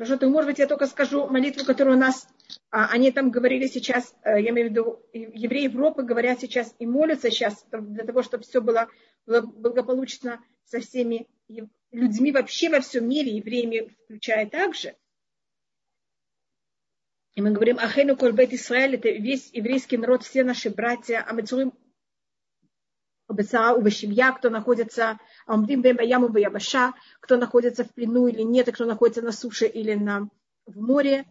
Хорошо, то, может быть, я только скажу молитву, которую у нас, а, они там говорили сейчас, э, я имею в виду, евреи Европы говорят сейчас и молятся сейчас для того, чтобы все было благополучно со всеми людьми вообще во всем мире, евреями включая также. И мы говорим, Ахену Кольбет Израиль, это весь еврейский народ, все наши братья, а мы целуем у Башивья, кто находится Ябаша, кто находится в плену или нет, и кто находится на суше или на, в море,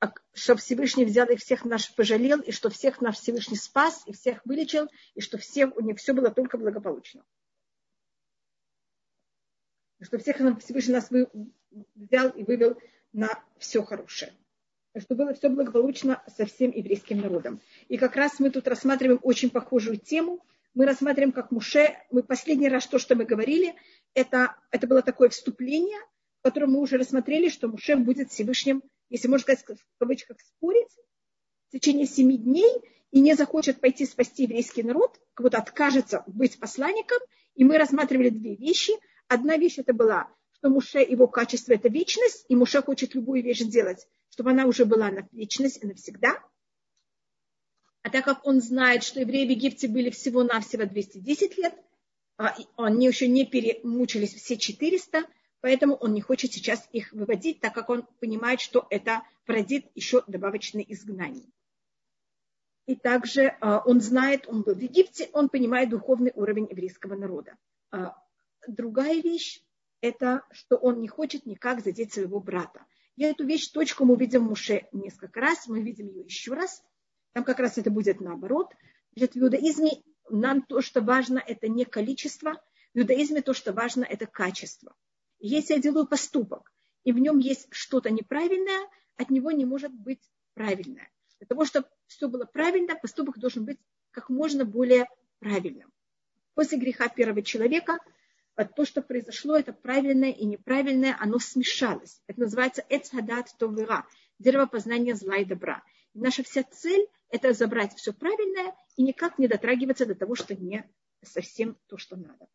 а чтобы Всевышний взял их всех наш пожалел, и что всех наш Всевышний спас, и всех вылечил, и что всех, у них все было только благополучно. Что всех Всевышний нас взял и вывел на все хорошее. Что было все благополучно со всем еврейским народом. И как раз мы тут рассматриваем очень похожую тему – мы рассматриваем как Муше, мы последний раз то, что мы говорили, это, это было такое вступление, в котором мы уже рассмотрели, что Муше будет Всевышним, если можно сказать, в кавычках спорить, в течение семи дней и не захочет пойти спасти еврейский народ, как будто откажется быть посланником. И мы рассматривали две вещи. Одна вещь это была, что Муше, его качество – это вечность, и Муше хочет любую вещь сделать, чтобы она уже была на вечность и навсегда – а так как он знает, что евреи в Египте были всего-навсего 210 лет, а они еще не перемучились все 400, поэтому он не хочет сейчас их выводить, так как он понимает, что это породит еще добавочное изгнание. И также а, он знает, он был в Египте, он понимает духовный уровень еврейского народа. А, другая вещь – это, что он не хочет никак задеть своего брата. И эту вещь, точку мы видим в Муше несколько раз, мы видим ее еще раз – там как раз это будет наоборот. Значит, в иудаизме нам то, что важно, это не количество. В иудаизме то, что важно, это качество. Если я делаю поступок, и в нем есть что-то неправильное, от него не может быть правильное. Для того, чтобы все было правильно, поступок должен быть как можно более правильным. После греха первого человека то, что произошло, это правильное и неправильное, оно смешалось. Это называется эцхадат товыра, дерево познания зла и добра. И наша вся цель это забрать все правильное и никак не дотрагиваться до того, что не совсем то, что надо.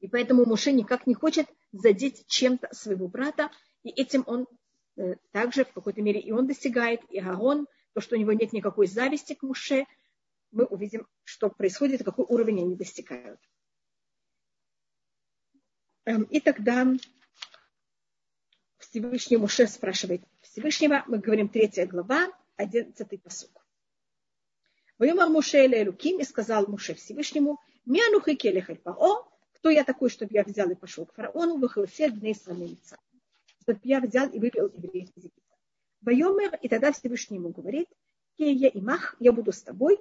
И поэтому Муше никак не хочет задеть чем-то своего брата, и этим он э, также в какой-то мере и он достигает, и Аарон, то, что у него нет никакой зависти к Муше, мы увидим, что происходит, какой уровень они достигают. Эм, и тогда Всевышний Муше спрашивает Всевышнего, мы говорим третья глава, одиннадцатый посук. Воймар Муше Элуким и сказал Муше Всевышнему, Мианухи келехаль паро, кто я такой, чтобы я взял и пошел к фараону, выхлосет дней лица, чтобы я взял и вывел евреев из Египта. Вайомер, и тогда Всевышний ему говорит, я имах, я буду с тобой,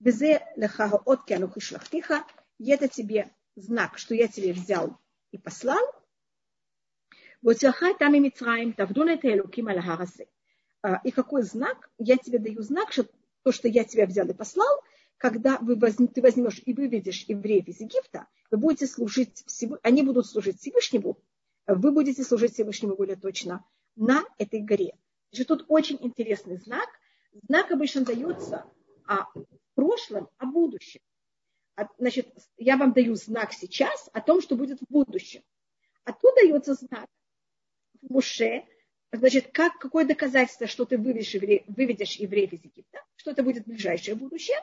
безе лехаха от кианухи шлахтиха, и это тебе знак, что я тебе взял и послал, вот там и Мицраим, тавдун это Элуким аляхарасе. А, и какой знак? Я тебе даю знак, что то, что я тебя взял и послал, когда вы возьм, ты возьмешь и выведешь евреев из Египта, вы будете служить, они будут служить Всевышнему, вы будете служить Всевышнему более точно на этой горе. Значит, тут очень интересный знак. Знак обычно дается о прошлом, о будущем. А, значит, я вам даю знак сейчас о том, что будет в будущем. А тут дается знак в Муше, Значит, как, какое доказательство, что ты выведешь, евре, выведешь евреев из Египта, что это будет ближайшее будущее,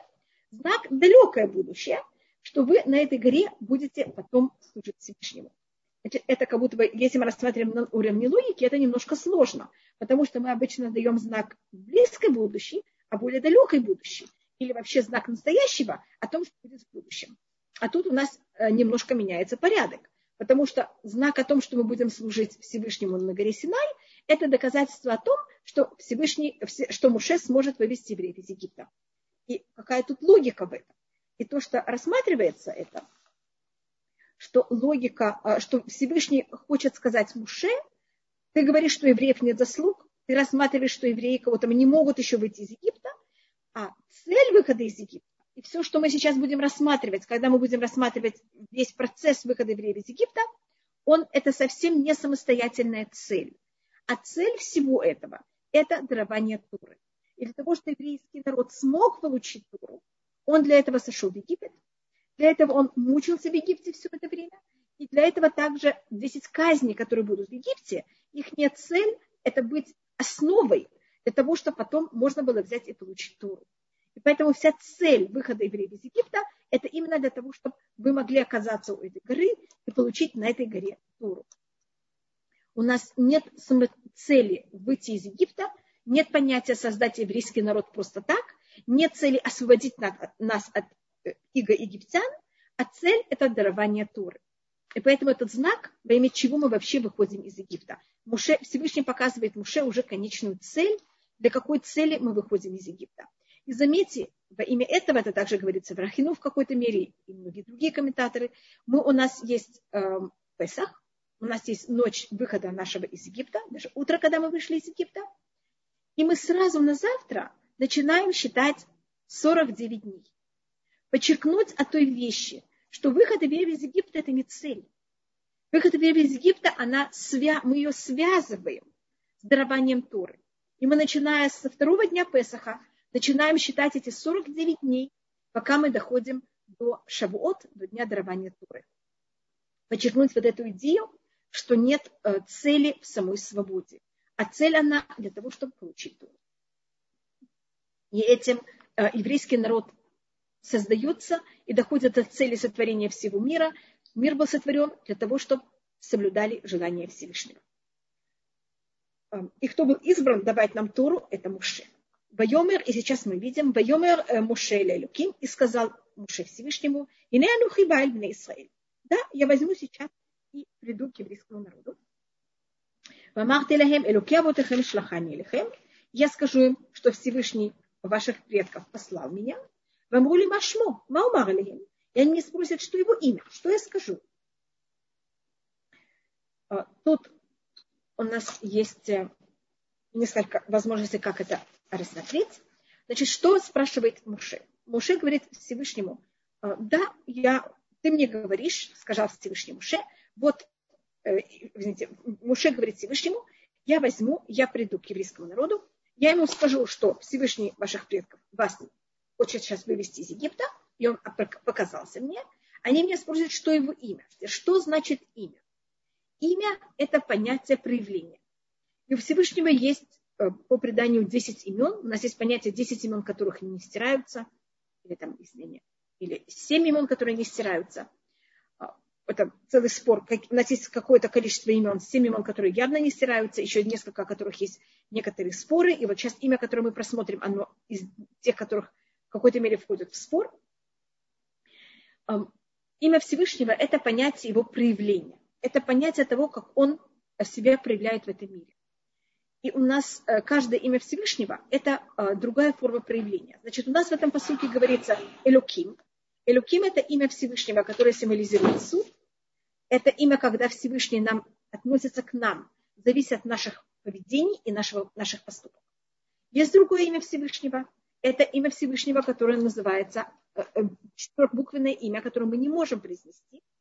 знак далекое будущее, что вы на этой горе будете потом служить Всевышнему. Значит, это как будто бы, если мы рассматриваем на уровне логики, это немножко сложно, потому что мы обычно даем знак близкой будущей, а более далекой будущей, или вообще знак настоящего о том, что будет в будущем. А тут у нас э, немножко меняется порядок, потому что знак о том, что мы будем служить Всевышнему на горе Синай – это доказательство о том, что Всевышний, что Муше сможет вывести евреев из Египта. И какая тут логика в этом? И то, что рассматривается это, что логика, а, что Всевышний хочет сказать Муше, ты говоришь, что евреев нет заслуг, ты рассматриваешь, что евреи кого-то не могут еще выйти из Египта, а цель выхода из Египта, и все, что мы сейчас будем рассматривать, когда мы будем рассматривать весь процесс выхода евреев из Египта, он, это совсем не самостоятельная цель. А цель всего этого – это дарование Туры. И для того, чтобы еврейский народ смог получить Туру, он для этого сошел в Египет, для этого он мучился в Египте все это время, И для этого также 10 казней, которые будут в Египте, их нет цель – это быть основой для того, чтобы потом можно было взять и получить Туру. И поэтому вся цель выхода евреев из Египта – это именно для того, чтобы вы могли оказаться у этой горы и получить на этой горе Туру. У нас нет цели выйти из Египта, нет понятия создать еврейский народ просто так, нет цели освободить нас от э, иго египтян, а цель – это дарование Туры. И поэтому этот знак, во имя чего мы вообще выходим из Египта. Муше, Всевышний показывает Муше уже конечную цель, для какой цели мы выходим из Египта. И заметьте, во имя этого, это также говорится в Рахину в какой-то мере, и многие другие комментаторы, мы, у нас есть э, Песах, у нас есть ночь выхода нашего из Египта, даже утро, когда мы вышли из Египта, и мы сразу на завтра начинаем считать 49 дней. Подчеркнуть о той вещи, что выход из Египта – это не цель. Выход из Египта, она мы ее связываем с дарованием Торы. И мы, начиная со второго дня Песаха, начинаем считать эти 49 дней, пока мы доходим до Шавуот, до дня дарования Торы. Подчеркнуть вот эту идею, что нет э, цели в самой свободе, а цель она для того, чтобы получить Тору. И этим э, еврейский народ создается и доходит до цели сотворения всего мира. Мир был сотворен для того, чтобы соблюдали желания Всевышнего. Эм, и кто был избран давать нам Тору, это Муше. Вайомер, и сейчас мы видим, Вайомер э, Муше Лелюким, и сказал Муше Всевышнему, и не анухибаль бне Исраиль. Да, я возьму сейчас и приду к еврейскому народу. Я скажу им, что Всевышний ваших предков послал меня. Вам рули машмо, маумар И они спросят, что его имя, что я скажу. А, тут у нас есть э, несколько возможностей, как это рассмотреть. Значит, что спрашивает Муше? Муше говорит Всевышнему, «А, да, я, ты мне говоришь, сказал Всевышний Муше, вот, э, извините, Муше говорит Всевышнему, я возьму, я приду к еврейскому народу, я ему скажу, что Всевышний ваших предков вас хочет сейчас вывести из Египта, и он показался мне, они меня спросят, что его имя. Что значит имя? Имя – это понятие проявления. И у Всевышнего есть э, по преданию 10 имен. У нас есть понятие 10 имен, которых не стираются, или там, извини, или 7 имен, которые не стираются. Это целый спор. У нас есть какое-то количество имен, 7 имен, которые явно не стираются, еще несколько, о которых есть некоторые споры. И вот сейчас имя, которое мы просмотрим, оно из тех, которых в какой-то мере входит в спор. Имя Всевышнего – это понятие его проявления это понятие того, как он себя проявляет в этом мире. И у нас э, каждое имя Всевышнего – это э, другая форма проявления. Значит, у нас в этом посылке говорится Элоким. Элоким – это имя Всевышнего, которое символизирует суд. Это имя, когда Всевышний нам относится к нам, зависит от наших поведений и нашего, наших поступков. Есть другое имя Всевышнего. Это имя Всевышнего, которое называется э, четырехбуквенное имя, которое мы не можем произнести –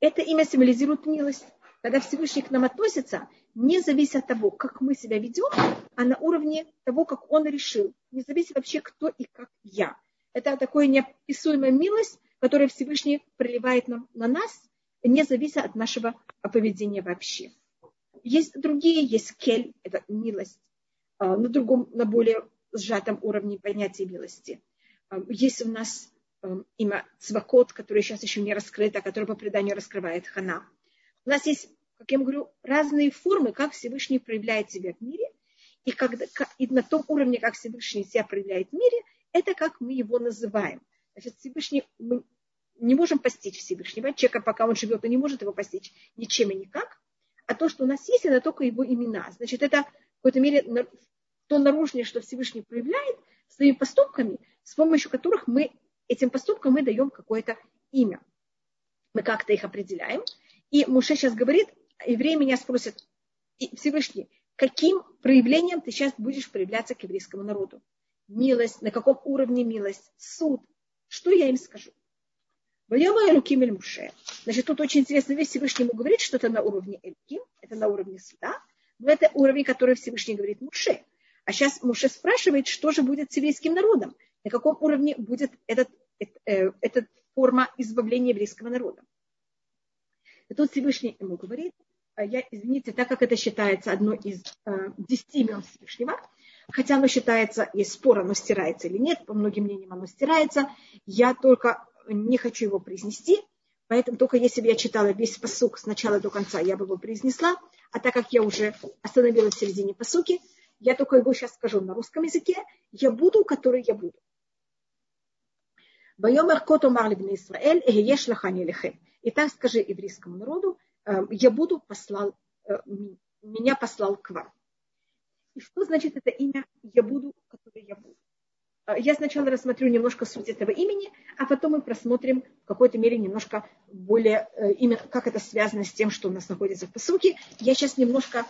это имя символизирует милость. Когда Всевышний к нам относится, не зависит от того, как мы себя ведем, а на уровне того, как он решил. Не зависит вообще, кто и как я. Это такая неописуемая милость, которую Всевышний проливает нам, на нас, не зависит от нашего поведения вообще. Есть другие, есть кель, это милость, а, на другом, на более сжатом уровне понятия милости. А, есть у нас имя Цвакот, которое сейчас еще не раскрыто, которое по преданию раскрывает Хана. У нас есть, как я говорю, разные формы, как Всевышний проявляет себя в мире. И, когда, и на том уровне, как Всевышний себя проявляет в мире, это как мы его называем. Значит, Всевышний, мы не можем постичь Всевышнего. Человека, пока он живет, он не может его постичь ничем и никак. А то, что у нас есть, это только его имена. Значит, это в какой-то мере то наружное, что Всевышний проявляет своими поступками, с помощью которых мы этим поступкам мы даем какое-то имя. Мы как-то их определяем. И Муше сейчас говорит, евреи меня спросят, Всевышний, каким проявлением ты сейчас будешь проявляться к еврейскому народу? Милость, на каком уровне милость, суд. Что я им скажу? Вайома Элуким Эль Муше. Значит, тут очень интересно, весь Всевышний ему говорит, что это на уровне Эльким, это на уровне суда, но это уровень, который Всевышний говорит Муше. А сейчас Муше спрашивает, что же будет с еврейским народом, на каком уровне будет этот Э, это форма избавления еврейского народа. И тут Всевышний ему говорит, «А я, извините, так как это считается одно из э, десяти имен Всевышнего, хотя оно считается, есть спор, оно стирается или нет, по многим мнениям оно стирается, я только не хочу его произнести, поэтому только если бы я читала весь посук с начала до конца, я бы его произнесла, а так как я уже остановилась в середине посуки, я только его сейчас скажу на русском языке, я буду, который я буду. Байомер кот омар Исраэль, еш лахани лехем. И так скажи еврейскому народу, «Э, я буду послал, э, меня послал к вам. И что значит это имя «я буду», которое я буду? Э, я сначала рассмотрю немножко суть этого имени, а потом мы просмотрим в какой-то мере немножко более, именно как это связано с тем, что у нас находится в посуке. Я сейчас немножко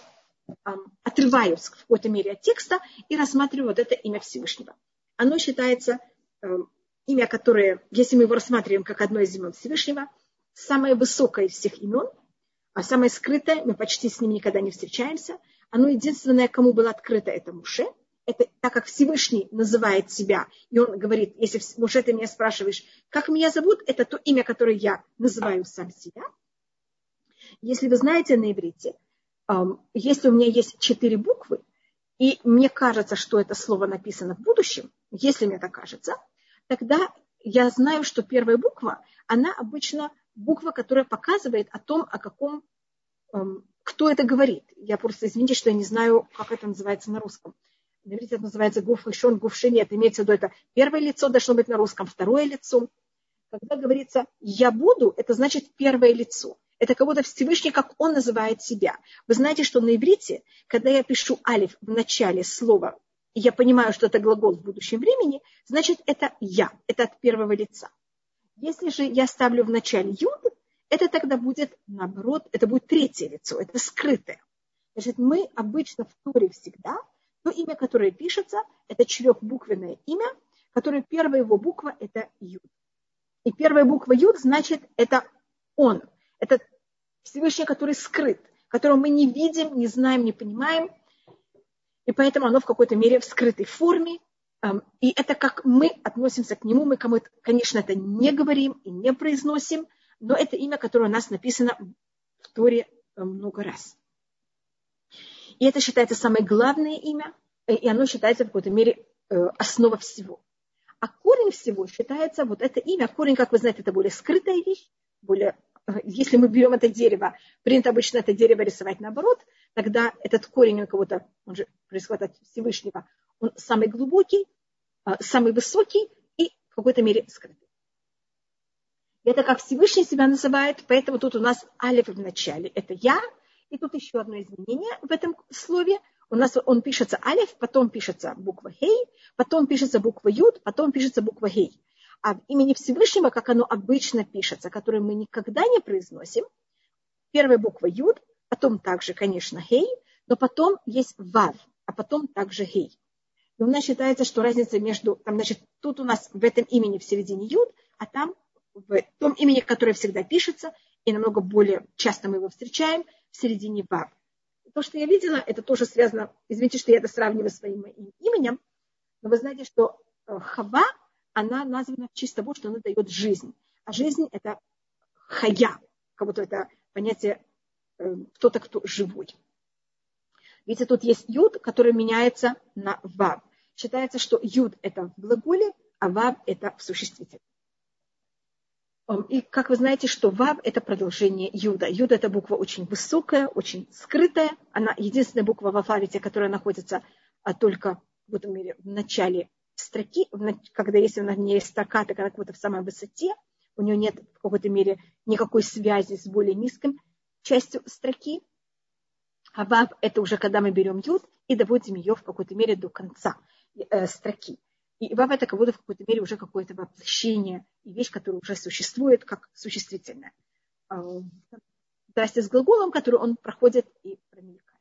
отрываюсь в какой-то мере от текста и рассматриваю вот это имя Всевышнего. Оно считается имя, которое, если мы его рассматриваем как одно из имен Всевышнего, самое высокое из всех имен, а самое скрытое, мы почти с ним никогда не встречаемся. Оно единственное, кому было открыто, это Муше. Это так как Всевышний называет себя, и он говорит, если Муше, ты меня спрашиваешь, как меня зовут, это то имя, которое я называю сам себя. Если вы знаете на иврите, если у меня есть четыре буквы, и мне кажется, что это слово написано в будущем, если мне так кажется, тогда я знаю, что первая буква, она обычно буква, которая показывает о том, о каком, кто это говорит. Я просто, извините, что я не знаю, как это называется на русском. На это называется гуф гуфшини. Это имеется в виду, это первое лицо должно быть на русском, второе лицо. Когда говорится «я буду», это значит первое лицо. Это как будто Всевышний, как он называет себя. Вы знаете, что на иврите, когда я пишу алиф в начале слова и я понимаю, что это глагол в будущем времени, значит, это я, это от первого лица. Если же я ставлю в начале юд, это тогда будет, наоборот, это будет третье лицо, это скрытое. Значит, мы обычно в туре всегда, то имя, которое пишется, это четырехбуквенное имя, которое первая его буква – это юд. И первая буква юд значит, это он, это Всевышний, который скрыт, которого мы не видим, не знаем, не понимаем, и поэтому оно в какой-то мере в скрытой форме. И это как мы относимся к нему. Мы кому конечно, это не говорим и не произносим, но это имя, которое у нас написано в Торе э, много раз. И это считается самое главное имя, э, и оно считается в какой-то мере э, основа всего. А корень всего считается вот это имя. Корень, как вы знаете, это более скрытая вещь, более если мы берем это дерево, принято обычно это дерево рисовать наоборот, тогда этот корень у кого-то, он же происходит от Всевышнего, он самый глубокий, самый высокий и в какой-то мере скрытый. Это как Всевышний себя называет, поэтому тут у нас алиф в начале. Это я, и тут еще одно изменение в этом слове. У нас он пишется алиф, потом пишется буква хей, потом пишется буква юд, потом пишется буква гей. А в имени Всевышнего, как оно обычно пишется, которое мы никогда не произносим, первая буква юд, потом также, конечно, гей, но потом есть вав, а потом также гей. И у нас считается, что разница между, там, значит, тут у нас в этом имени в середине юд, а там в том имени, которое всегда пишется, и намного более часто мы его встречаем, в середине вав. То, что я видела, это тоже связано, извините, что я это сравниваю с своим именем, но вы знаете, что э, Хава, она названа в честь того, что она дает жизнь. А жизнь – это хая, как будто это понятие Э, кто-то, кто живой. Видите, тут есть юд, который меняется на вав. Считается, что юд – это в глаголе, а вав – это в существительном. И как вы знаете, что вав – это продолжение юда. Юда – это буква очень высокая, очень скрытая. Она единственная буква в алфавите, которая находится а, только в этом мире в начале строки, когда если у нас не есть строка, так она как будто в самой высоте, у нее нет в какой-то мере никакой связи с более низким частью строки. А вав – это уже когда мы берем юд и доводим ее в какой-то мере до конца э, строки. И вав – это как будто в какой-то мере уже какое-то воплощение и вещь, которая уже существует как существительная. А, Здрасте с глаголом, который он проходит и промелькает.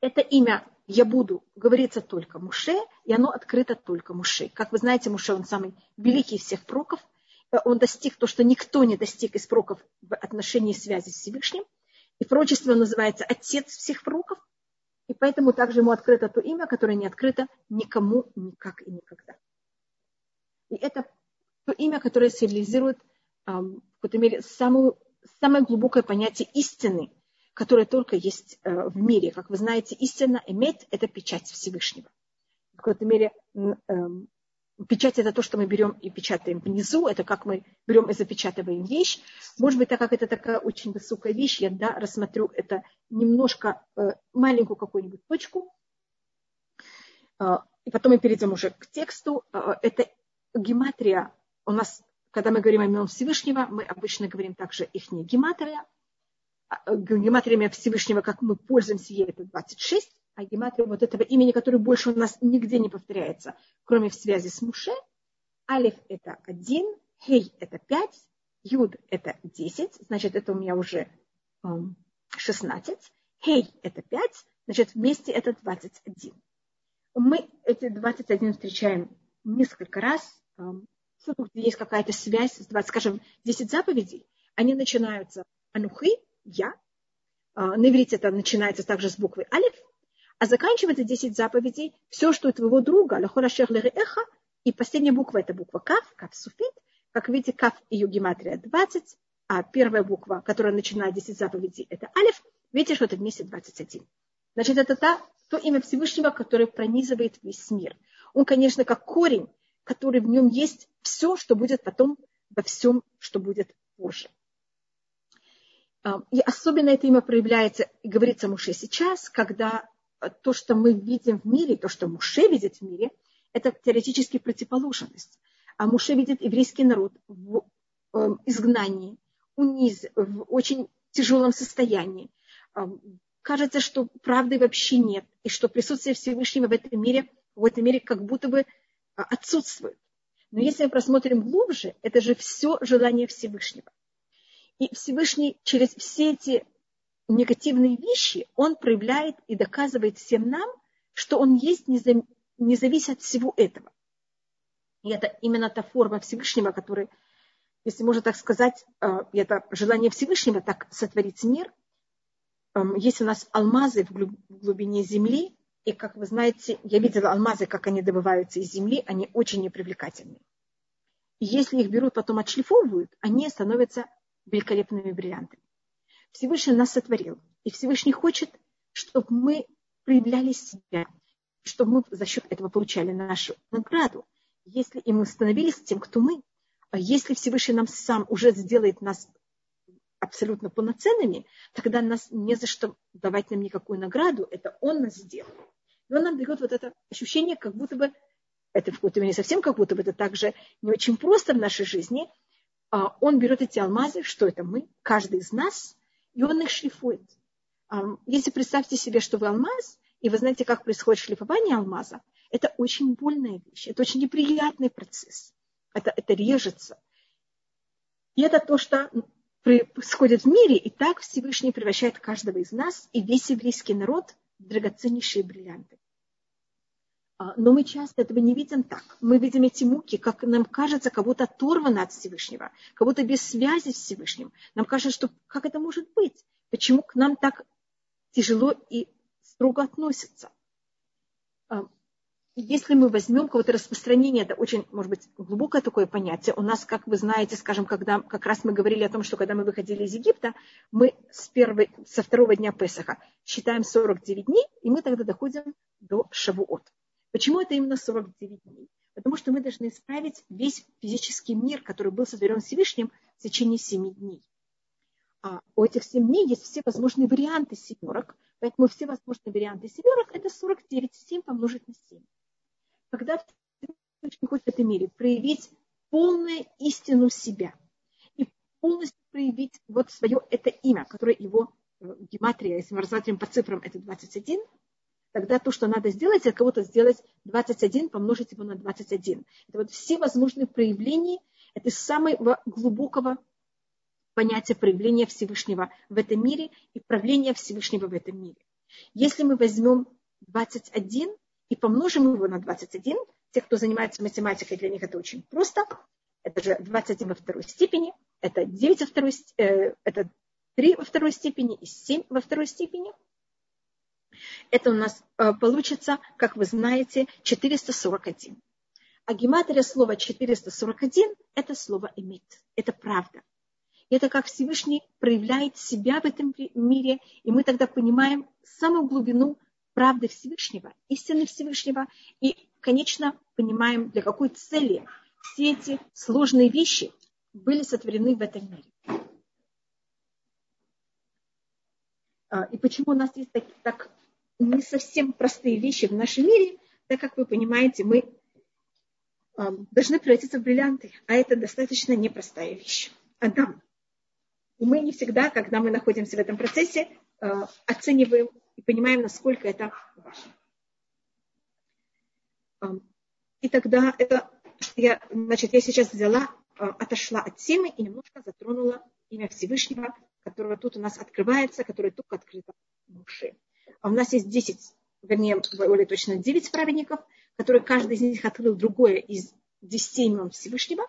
Это имя «я буду» говорится только Муше, и оно открыто только Муше. Как вы знаете, Муше, он самый великий из всех проков – он достиг то, что никто не достиг из пророков в отношении связи с Всевышним. И он называется отец всех пророков. И поэтому также ему открыто то имя, которое не открыто никому никак и никогда. И это то имя, которое символизирует в какой-то мере самую самое глубокое понятие истины, которое только есть э, в мире. Как вы знаете, истина, эмет – это печать Всевышнего. В какой-то мере эм, печать – это то, что мы берем и печатаем внизу, это как мы берем и запечатываем вещь. Может быть, так как это такая очень высокая вещь, я да, рассмотрю это немножко, э, маленькую какую-нибудь точку, и потом мы перейдем уже к тексту. Это гематрия у нас когда мы говорим о именах Всевышнего, мы обычно говорим также их не гематрия. А, гематрия Всевышнего, как мы пользуемся ей, это 26, а гематрия вот этого имени, которое больше у нас нигде не повторяется, кроме в связи с Муше. Алиф – это 1, Хей – это 5, Юд – это 10, значит, это у меня уже 16. Хей – это 5, значит, вместе это 21. Мы эти 21 встречаем несколько раз что есть какая-то связь, скажем, 10 заповедей, они начинаются анухи, я, а, на иврите это начинается также с буквы алиф, а заканчивается 10 заповедей, все, что у твоего друга, эха, и последняя буква это буква кaf, кaf суфит, как видите, кaf ее гематрия 20, а первая буква, которая начинает 10 заповедей, это алиф, видите, что это вместе 21. Значит, это та, то имя Всевышнего, которое пронизывает весь мир. Он, конечно, как корень, который в нем есть все, что будет потом во всем, что будет позже. А, и особенно это имя проявляется и говорится Муше сейчас, когда то, что мы видим в мире, то, что Муше видит в мире, это теоретически противоположность. А Муше видит еврейский народ в эм, изгнании, униз, в очень тяжелом состоянии. Кажется, что правды вообще нет, и что присутствие Всевышнего в этом мире, в этом мире как будто бы а, отсутствует. Но если мы просмотрим глубже, это же все желание Всевышнего. И Всевышний через все эти негативные вещи, он проявляет и доказывает всем нам, что он есть не, зависит от всего этого. И это именно та форма Всевышнего, которая, если можно так сказать, а, это желание Всевышнего так сотворить мир. Есть у нас алмазы в глубине земли, и, как вы знаете, я видела алмазы, как они добываются из земли, они очень непривлекательны. И если их берут, потом отшлифовывают, они становятся великолепными бриллиантами. Всевышний нас сотворил. И Всевышний хочет, чтобы мы проявляли себя, чтобы мы за счет этого получали нашу награду. Если и мы становились тем, кто мы, а если Всевышний нам сам уже сделает нас абсолютно полноценными, тогда нас не за что давать нам никакую награду, это Он нас сделал. И он нам дает вот это ощущение, как будто бы, это в какой-то мере совсем как будто бы это также не очень просто в нашей жизни. А, он берет эти алмазы, что это мы, каждый из нас, и он их шлифует. Если представьте себе, что вы алмаз, и вы знаете, как происходит шлифование алмаза, это очень больная вещь, это очень неприятный процесс. Это, это режется. И это то, что происходит в мире, и так Всевышний превращает каждого из нас и весь еврейский народ драгоценнейшие бриллианты. А, но мы часто этого не видим так. Мы видим эти муки, как нам кажется, как будто оторвано от Всевышнего, как будто без связи с Всевышним. Нам кажется, что как это может быть? Почему к нам так тяжело и строго относятся? А, если мы возьмем какое-то распространение, это очень, может быть, глубокое такое понятие. У нас, как вы знаете, скажем, когда как раз мы говорили о том, что когда мы выходили из Египта, мы с первой, со второго дня Песаха считаем 49 дней, и мы тогда доходим до Шавуот. Почему это именно 49 дней? Потому что мы должны исправить весь физический мир, который был сотворен Всевышним в течение 7 дней. А у этих 7 дней есть все возможные варианты семерок, поэтому все возможные варианты семерок это 49, 7 помножить на 7 когда Всевышний хочет в этом мире проявить полную истину себя и полностью проявить вот свое это имя, которое его э, гематрия, если мы рассматриваем по цифрам, это 21, тогда то, что надо сделать, это кого-то сделать 21, помножить его на 21. Это вот все возможные проявления, это самого глубокого понятия проявления Всевышнего в этом мире и правления Всевышнего в этом мире. Если мы возьмем 21, и помножим его на 21. Те, кто занимается математикой, для них это очень просто. Это же 21 во второй степени, это 9 во второй, э, это 3 во второй степени и 7 во второй степени. Это у нас э, получится, как вы знаете, 441. А гематрия слова 441 – это слово «эмит», это правда. Это как Всевышний проявляет себя в этом мире, и мы тогда понимаем самую глубину правды Всевышнего, истины Всевышнего, и, конечно, понимаем, для какой цели все эти сложные вещи были сотворены в этом мире. А, и почему у нас есть так, так не совсем простые вещи в нашем мире, так как вы понимаете, мы а, должны превратиться в бриллианты, а это достаточно непростая вещь. Адам. И мы не всегда, когда мы находимся в этом процессе, а, оцениваем и понимаем, насколько это важно. И тогда это, я, значит, я сейчас взяла, отошла от темы и немножко затронула имя Всевышнего, которое тут у нас открывается, которое только открыто в Муше. А у нас есть 10, вернее, более точно 9 праведников, которые каждый из них открыл другое из 10 имен Всевышнего.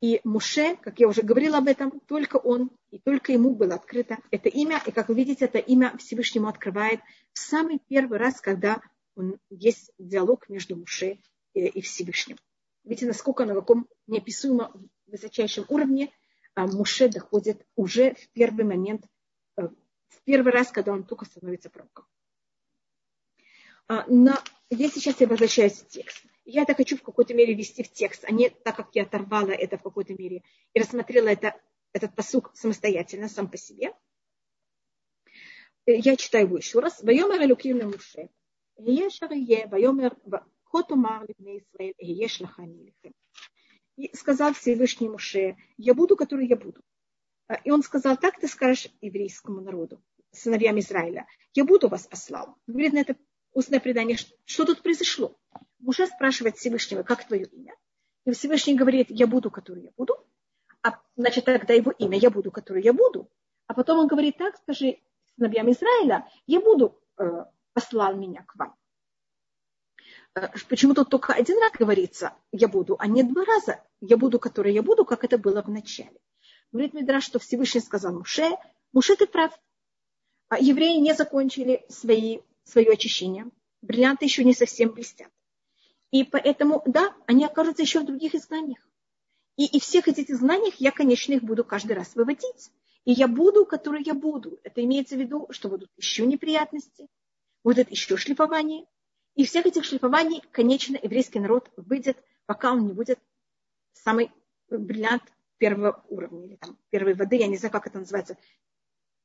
И Муше, как я уже говорила об этом, только он и только ему было открыто это имя. И как вы видите, это имя Всевышнему открывает в самый первый раз, когда он, есть диалог между Муше и Всевышним. Видите, насколько на каком неописуемо высочайшем уровне а Муше доходит уже в первый момент, э, в первый раз, когда он только становится пророком. А, Но я сейчас я возвращаюсь в текст. Я это хочу в какой-то мере ввести в текст, а не так, как я оторвала это в какой-то мере и рассмотрела это, этот посук самостоятельно, сам по себе. Э, я читаю его еще раз. «Вайомер Элюким на Муше, Еш Арие, Вайомер Хотумар Либне Исраэль, Лахани И сказал Всевышний Муше, я буду, который я буду. А, и он сказал, так ты скажешь еврейскому народу, сыновьям Израиля, я буду вас послал. Говорит на это устное предание, что тут произошло? Муше спрашивает Всевышнего, как твое имя? И Всевышний говорит, я буду, который я буду. А значит, тогда его имя, я буду, который я буду. А потом он говорит, так скажи сыновьям Израиля, я буду, э, послал меня к вам. Э, почему тут только один раз говорится «я буду», а не два раза «я буду, который я буду», как это было в начале. Говорит Мидраш, что Всевышний сказал Муше, Муше, ты прав. А евреи не закончили свои, свое очищение. Бриллианты еще не совсем блестят. И поэтому, да, они окажутся еще в других изгнаниях. И, и всех этих знаниях я, конечно, их буду каждый раз выводить. И я буду, который я буду. Это имеется в виду, что будут еще неприятности, будет еще шлифование, и всех этих шлифований, конечно, еврейский народ выйдет, пока он не будет самый бриллиант первого уровня, или там первой воды, я не знаю, как это называется,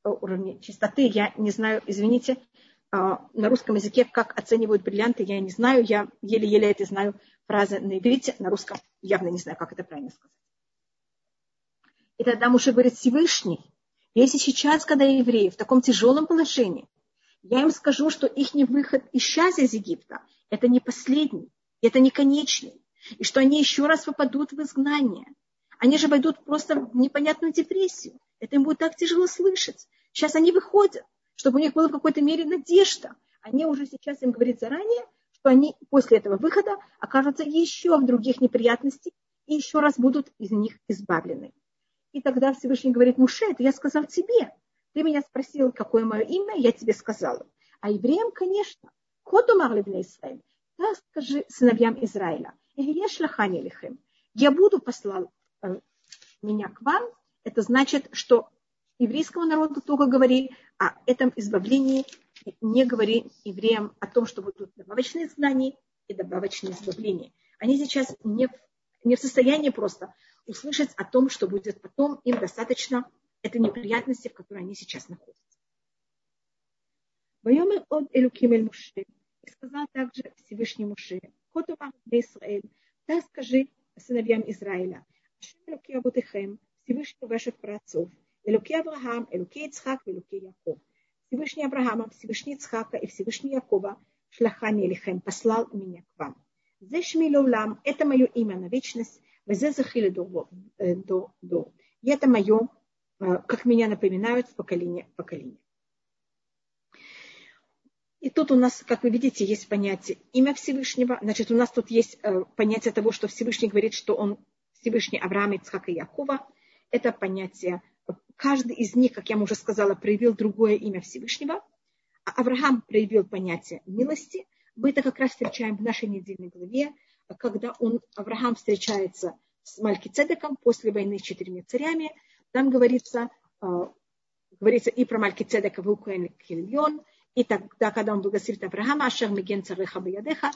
э, уровня чистоты, я не знаю, извините, а, на русском языке, как оценивают бриллианты, я не знаю, я еле-еле это знаю фразы на иврите, на русском явно не знаю, как это правильно сказать. И тогда Муше говорит Всевышний, если сейчас, когда евреи в таком тяжелом положении, я им скажу, что их выход из счастья из Египта – это не последний, это не конечный, и что они еще раз попадут в изгнание. Они же войдут просто в непонятную депрессию. Это им будет так тяжело слышать. Сейчас они выходят, чтобы у них была в какой-то мере надежда. Они уже сейчас им говорят заранее, что они после этого выхода окажутся еще в других неприятностях и еще раз будут из них избавлены. И тогда Всевышний говорит, Муше, это я сказал тебе, ты меня спросил, какое мое имя, я тебе сказала. А евреям, конечно, ходу Марлибна Исраиль, да, скажи сыновьям Израиля, я буду послал меня к вам, это значит, что еврейскому народу только говори о этом избавлении, не говори евреям о том, что будут добавочные знания и добавочные избавления. Они сейчас не в, не в состоянии просто услышать о том, что будет потом, им достаточно это неприятности, в которых они сейчас находятся. Вайомер от Элюким Эль. И сказал также Всевышний Муше, Хотумах Израиль, так скажи сыновьям Израиля, Ашем Элюки Абутехем, Всевышний ваших праотцов, Элюки Авраам, Элюки Ицхак, Элюки Яков. Всевышний Авраама, Всевышний Ицхака и Всевышний Якова, Шлахани Элихем, послал меня к вам. Зешми Леулам, это мое имя на вечность, Везе Захили до, до, до. И это мое как меня напоминают поколение в поколение. И тут у нас, как вы видите, есть понятие имя Всевышнего. Значит, у нас тут есть э, понятие того, что Всевышний говорит, что он Всевышний Авраам, Ицхак и Якова. Это понятие. Каждый из них, как я уже сказала, проявил другое имя Всевышнего. А Авраам проявил понятие милости. Мы это как раз встречаем в нашей недельной главе, когда он, Авраам встречается с Малькицедеком после войны с четырьмя царями – Там говорится, говорится и про Малькицедека Вукуэн Кильон, и тогда, когда он благословит Авраама, Ашер Миген Цареха Баядеха,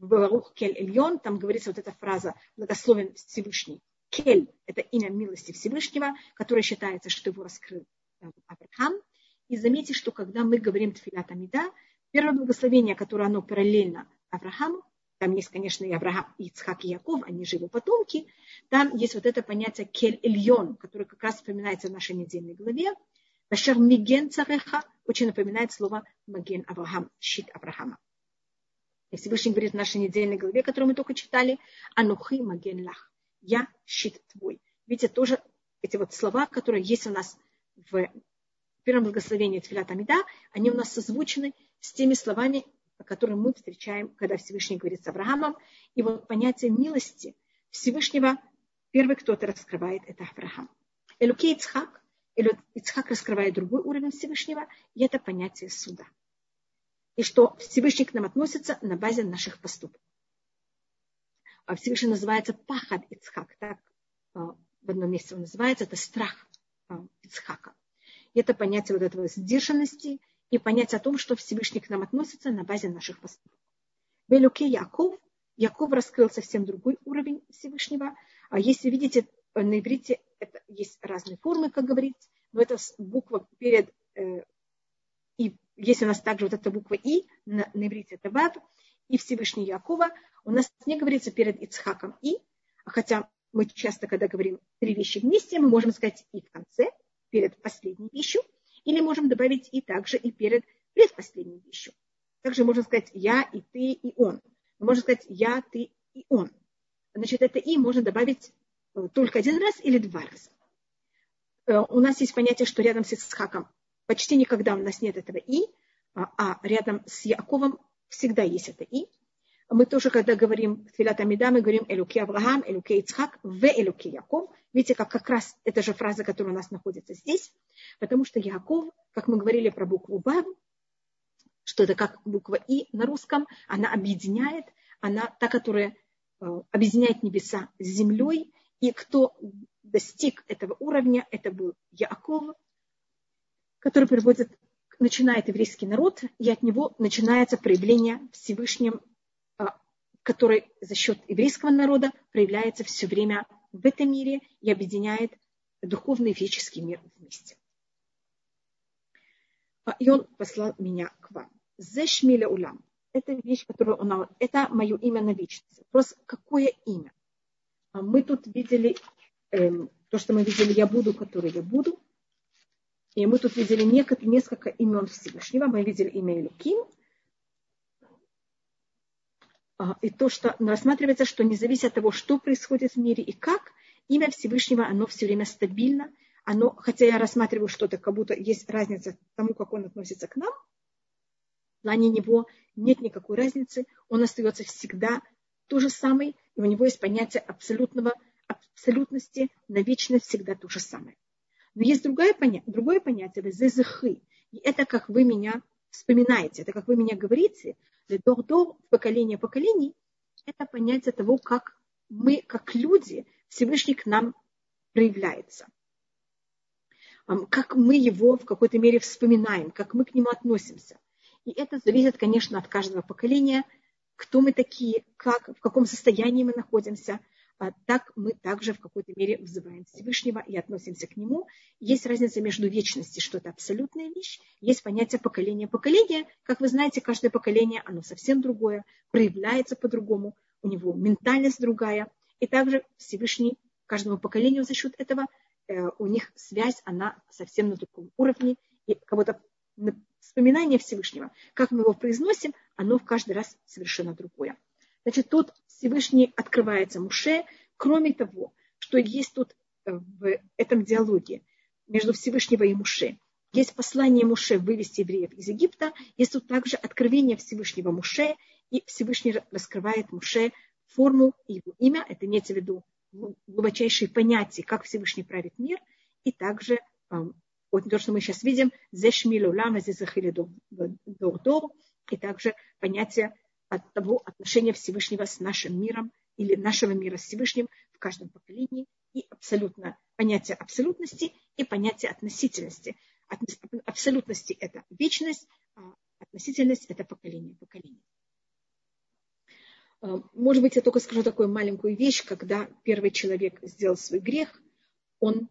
Барух Кель Эльон, там говорится вот эта фраза «благословен Всевышний». Кель – это имя милости Всевышнего, которое считается, что его раскрыл Авраам. И заметьте, что когда мы говорим Тфилат Амида, первое благословение, которое оно параллельно Аврааму, там есть, конечно, и Авраам, и Ицхак, и Яков, они же его потомки, там есть вот это понятие кель эльон, которое как раз вспоминается в нашей недельной главе. Башар миген цареха очень напоминает слово маген Авраам, щит Авраама. И Всевышний говорит в нашей недельной главе, которую мы только читали, анухи маген лах, я щит твой. Видите, тоже эти вот слова, которые есть у нас в первом благословении Тфилат Амида, они у нас созвучены с теми словами, которые мы встречаем, когда Всевышний говорит с Авраамом. И вот понятие милости Всевышнего, первый, кто это раскрывает, это Авраам. Элюкей Ицхак, Ицхак раскрывает другой уровень Всевышнего, и это понятие суда. И что Всевышний к нам относится на базе наших поступков. А Всевышний называется пахад Ицхак, так а, в одном месте он называется, это страх а, Ицхака. Это понятие вот этого сдержанности и понятие о том, что Всевышний к нам относится на базе наших поступков. В Элюке Яков, Яков раскрыл совсем другой уровень Всевышнего. А если видите, на иврите это есть разные формы, как говорится, но это буква перед э, и если у нас также вот эта буква И, на, на иврите это Вав, и Всевышний Якова, у нас не говорится перед Ицхаком И, а хотя мы часто, когда говорим три вещи вместе, мы можем сказать И в конце, перед последней вещью, или можем добавить И также и перед предпоследней вещью. Также можно сказать Я и ты и он. Можно сказать Я, ты и он. Значит, это И можно добавить э, только один раз или два раза. Э, у нас есть понятие, что рядом с Ицхаком почти никогда у нас нет этого «и», а, а рядом с Яковом всегда есть это «и». Мы тоже, когда говорим в Твилат Амида, мы говорим «Элюки Авраам», «Элюки Ицхак», «В Элюки Яков». Видите, как как раз эта же фраза, которая у нас находится здесь, потому что Яков, как мы говорили про букву «Б», что это как буква «И» на русском, она объединяет, она та, которая э, объединяет небеса с землей, и кто достиг этого уровня, это был Яков, который приводит, начинает еврейский народ, и от него начинается проявление Всевышним, а, который за счет еврейского народа проявляется все время в этом мире и объединяет духовный и физический мир вместе. А, и он послал меня к вам. Зешмиля улам. Это вещь, которую он... Это мое имя на вечность. Вопрос, какое имя? А мы тут видели эм, то, что мы видели, я буду, который я буду. И мы тут видели несколько имен Всевышнего. Мы видели имя Илюким. А, и то, что рассматривается, что не зависит от того, что происходит в мире и как, имя Всевышнего, оно все время стабильно. Оно, хотя я рассматриваю что-то, как будто есть разница тому, как он относится к нам, в плане него нет никакой разницы. Он остается всегда то же самое, и у него есть понятие абсолютного, абсолютности, на вечность всегда то же самое. Но есть другое понятие, другое понятие, зезыхы. И это как вы меня вспоминаете, это как вы меня говорите, дор-дор, поколение поколений, это понятие того, как мы, как люди, Всевышний к нам проявляется. Как мы его в какой-то мере вспоминаем, как мы к нему относимся. И это зависит, конечно, от каждого поколения, кто мы такие, как, в каком состоянии мы находимся – так мы также в какой-то мере вызываем Всевышнего и относимся к нему. Есть разница между вечностью, что это абсолютная вещь, есть понятие поколения. Поколение, как вы знаете, каждое поколение, оно совсем другое, проявляется по-другому, у него ментальность другая. И также Всевышний каждому поколению за счет этого э, у них связь, она совсем на другом уровне. И кого-то вспоминание Всевышнего, как мы его произносим, оно в каждый раз совершенно другое. Значит, тут Всевышний открывается Муше. Кроме того, что есть тут э, в этом диалоге между Всевышнего и Муше, есть послание Муше вывести евреев из Египта, есть тут также откровение Всевышнего Муше, и Всевышний раскрывает Муше форму его имя, это имеется в виду глубочайшие понятия, как Всевышний правит мир, и также эм, вот то, что мы сейчас видим, зешмилу лама, зезахили дор, и также понятие от того отношения Всевышнего с нашим миром или нашего мира с Всевышним в каждом поколении и абсолютно понятие абсолютности и понятие относительности. Абсолютности – это вечность, а относительность – это поколение. поколение. А, может быть, я только скажу такую маленькую вещь, когда первый человек сделал свой грех, он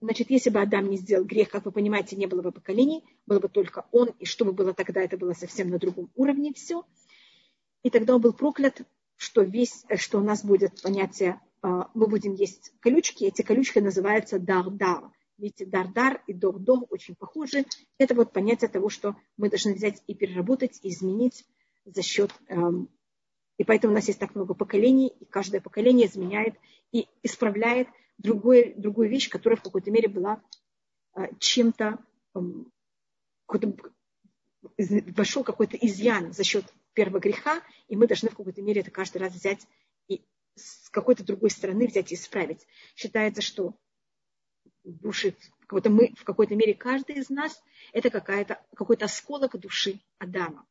Значит, если бы Адам не сделал грех, как вы понимаете, не было бы поколений, было бы только он, и что бы было тогда, это было совсем на другом уровне все. И тогда он был проклят, что, весь, что у нас будет понятие, а, мы будем есть колючки, эти колючки называются дар-дар. Видите, дар-дар и дор-дор очень похожи. Это вот понятие того, что мы должны взять и переработать, и изменить за счет... Эм, и поэтому у нас есть так много поколений, и каждое поколение изменяет и исправляет другое, другую вещь, которая в какой-то мере была а, чем-то, какой вошел какой-то изъян за счет первого греха, и мы должны в какой-то мере это каждый раз взять и с какой-то другой стороны взять и исправить. Считается, что души, какой-то мы, в какой-то мере каждый из нас, это какая-то, какой-то осколок души Адама.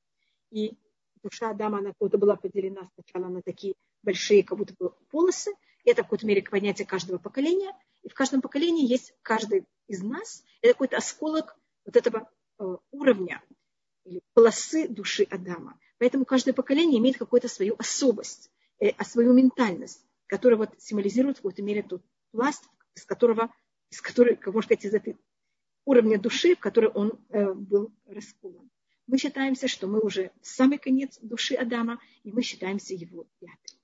И душа Адама, она как будто была поделена сначала на такие большие, как будто бы полосы, это в какой-то мере понятие каждого поколения. И в каждом поколении есть каждый из нас. Это какой-то осколок вот этого э, уровня или полосы души Адама. Поэтому каждое поколение имеет какую-то свою особость, э, свою ментальность, которая вот символизирует в какой-то мере тот пласт, из которого, из которой, можно сказать, из этой уровня души, в который он э, был расколан. Мы считаемся, что мы уже самый конец души Адама, и мы считаемся его пятым.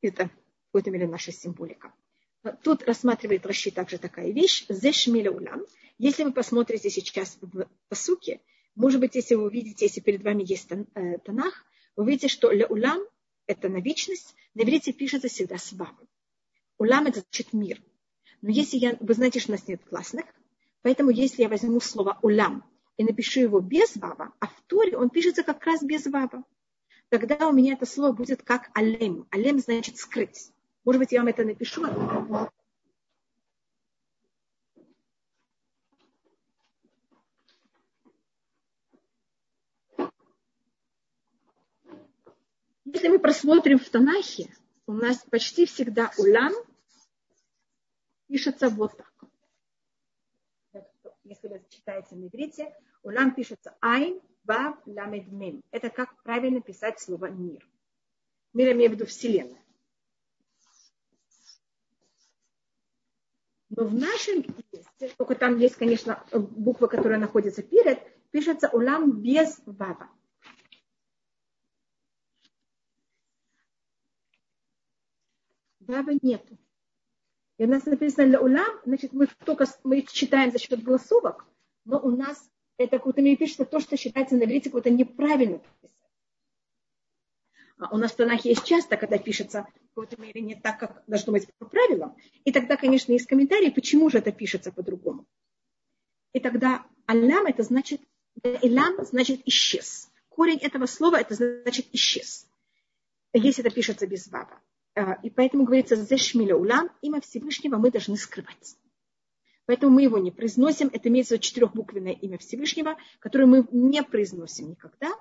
Это в какой-то мере наша символика. Тут рассматривает Раши также такая вещь. Зешмиля улам. Если вы посмотрите сейчас в посуке, может быть, если вы увидите, если перед вами есть э, Танах, вы увидите, что ля улам – это на вечность. На иврите пишется всегда с вавом. Улам – это значит мир. Но если я, вы знаете, что у нас нет классных, поэтому если я возьму слово улам и напишу его без вава, а в Торе он пишется как раз без вава тогда у меня это слово будет как алем. Алем значит скрыть. Может быть, я вам это напишу. Если мы просмотрим в Танахе, у нас почти всегда улам пишется вот так. Если вы читаете на иврите, улам пишется айн, Вав ламед мем. Это как правильно писать слово мир. Мир я имею в виду Вселенная. Но в нашем тексте, только там есть, конечно, буква, которая находится перед, пишется улам без вава. Вава нету. И у нас написано для улам, значит, мы только мы читаем за счет голосовок, но у нас это какое-то мне пишется то, что считается на иврите какое-то неправильно писать. А у нас в Танахе есть часто, когда пишется в какой-то мере не так, как должно быть по правилам. И тогда, конечно, есть комментарии, почему же это пишется по-другому. И тогда алям это значит, илам значит исчез. Корень этого слова это значит исчез. Если это пишется без вава. А, и поэтому говорится, зешмиля улам, имя Всевышнего мы должны скрывать. Поэтому мы его не произносим. Это имеется четырехбуквенное имя Всевышнего, которое мы не произносим никогда.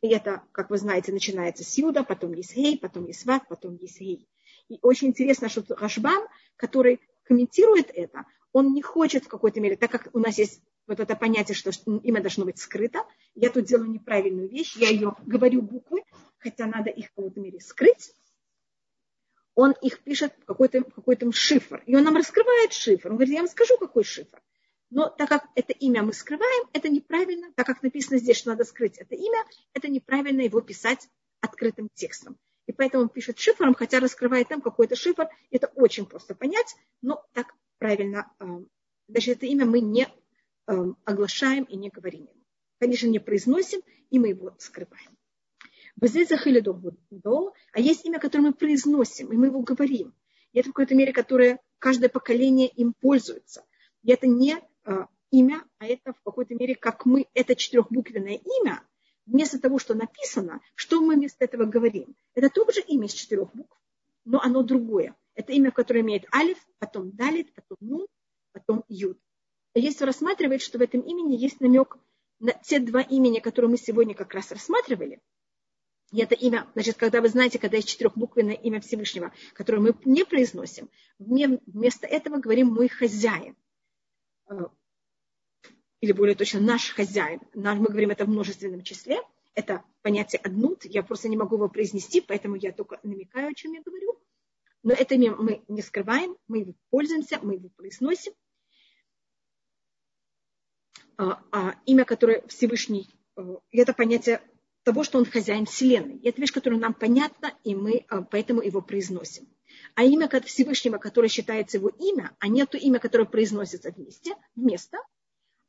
И это, как вы знаете, начинается с Юда, потом есть Хей, потом есть Ват, потом есть Хей. И очень интересно, что Рашбам, который комментирует это, он не хочет в какой-то мере, так как у нас есть вот это понятие, что имя должно быть скрыто, я тут делаю неправильную вещь, я ее говорю буквы, хотя надо их в какой-то мере скрыть, он их пишет какой-то какой шифр. И он нам раскрывает шифр. Он говорит, я вам скажу, какой шифр. Но так как это имя мы скрываем, это неправильно. Так как написано здесь, что надо скрыть это имя, это неправильно его писать открытым текстом. И поэтому он пишет шифром, хотя раскрывает там какой-то шифр. Это очень просто понять, но так правильно. Э, значит, это имя мы не э, оглашаем и не говорим. Конечно, не произносим, и мы его скрываем. А есть имя, которое мы произносим, и мы его говорим. И это в какой-то мере, которое каждое поколение им пользуется. И это не э, имя, а это в какой-то мере, как мы, это четырехбуквенное имя, вместо того, что написано, что мы вместо этого говорим. Это тоже имя из четырех букв, но оно другое. Это имя, которое имеет алиф, потом далит, потом нун, потом юд. И если рассматривать, что в этом имени есть намек на те два имени, которые мы сегодня как раз рассматривали – И это имя, значит, когда вы знаете, когда есть четырехбуквенное имя Всевышнего, которое мы не произносим, вместо этого говорим «мой хозяин». Э, или более точно, наш хозяин. Мы говорим это в множественном числе. Это понятие «однут». Я просто не могу его произнести, поэтому я только намекаю, о чем я говорю. Но это имя мы не скрываем, мы его пользуемся, мы его произносим. А, а имя, которое Всевышний, э, это понятие того, что он хозяин Вселенной. И это вещь, которая нам понятна, и мы а, поэтому его произносим. А имя Всевышнего, которое считается его имя, а не то имя, которое произносится вместе, вместо,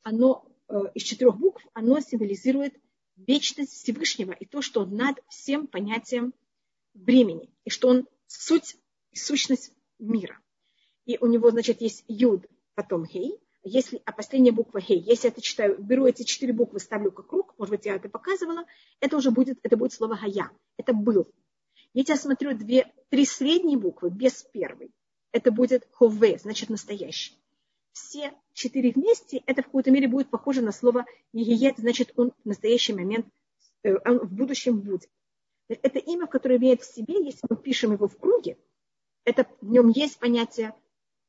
оно э, из четырех букв, оно символизирует вечность Всевышнего и то, что он над всем понятием времени, и что он суть, сущность мира. И у него, значит, есть юд, потом хей, если, а последняя буква хей, если я это читаю, беру эти четыре буквы, ставлю как круг, может быть, я это показывала, это уже будет, это будет слово хая, это был. Если я смотрю две, три средние буквы без первой, это будет хове, значит настоящий. Все четыре вместе, это в какой-то мере будет похоже на слово егиет, значит он в настоящий момент, э, он в будущем будет. Это имя, которое имеет в себе, если мы пишем его в круге, это, в нем есть понятие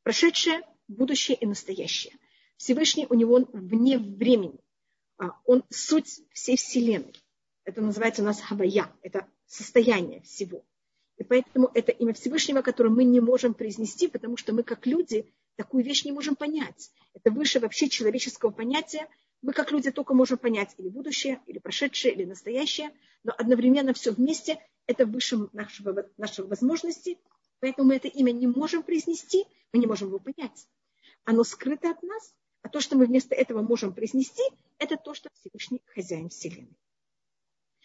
прошедшее, будущее и настоящее. Всевышний у него вне времени. А, он суть всей Вселенной. Это называется у нас хавая. Это состояние всего. И поэтому это имя Всевышнего, которое мы не можем произнести, потому что мы как люди такую вещь не можем понять. Это выше вообще человеческого понятия. Мы как люди только можем понять или будущее, или прошедшее, или настоящее, но одновременно все вместе это выше нашего, наших возможностей. Поэтому мы это имя не можем произнести, мы не можем его понять. Оно скрыто от нас, а то, что мы вместо этого можем произнести, это то, что Всевышний хозяин Вселенной.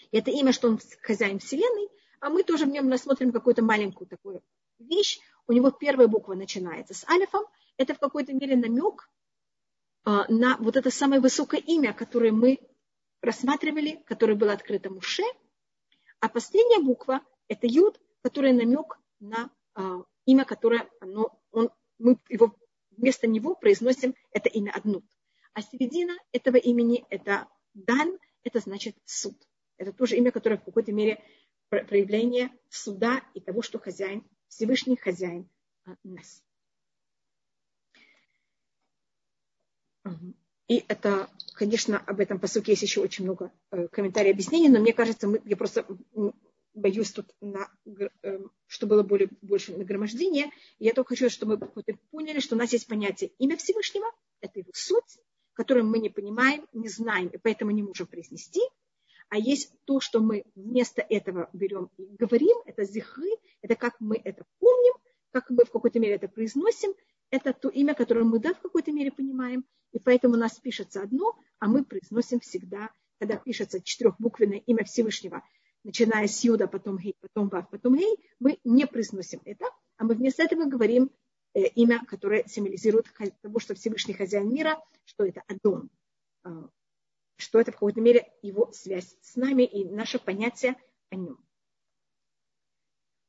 И это имя, что он хозяин Вселенной, а мы тоже в нем рассмотрим какую-то маленькую такую вещь. У него первая буква начинается с алифом. Это в какой-то мере намек а, на вот это самое высокое имя, которое мы рассматривали, которое было открыто Муше. А последняя буква – это Юд, которая намек на а, имя, которое оно, он, мы его вместо него произносим это имя Аднут. А середина этого имени – это Дан, это значит суд. Это тоже имя, которое в какой-то мере проявление суда и того, что хозяин, Всевышний хозяин а, нас. И это, конечно, об этом по сути есть еще очень много э, комментариев объяснений, но мне кажется, мы, я просто боюсь тут, на, э, что было более, больше нагромождения. И я только хочу, чтобы мы поняли, что у нас есть понятие имя Всевышнего, это его суть, которую мы не понимаем, не знаем, и поэтому не можем произнести. А есть то, что мы вместо этого берем и говорим, это зихры, это как мы это помним, как мы в какой-то мере это произносим, это то имя, которое мы да в какой-то мере понимаем, и поэтому у нас пишется одно, а мы произносим всегда, когда пишется четырехбуквенное имя Всевышнего, начиная с Юда, потом Гей, потом Вав, потом Гей, мы не произносим это, а мы вместо этого говорим э, имя, которое символизирует того, что Всевышний хозяин мира, что это Адон, а, что это в какой-то мере его связь с нами и наше понятие о нем.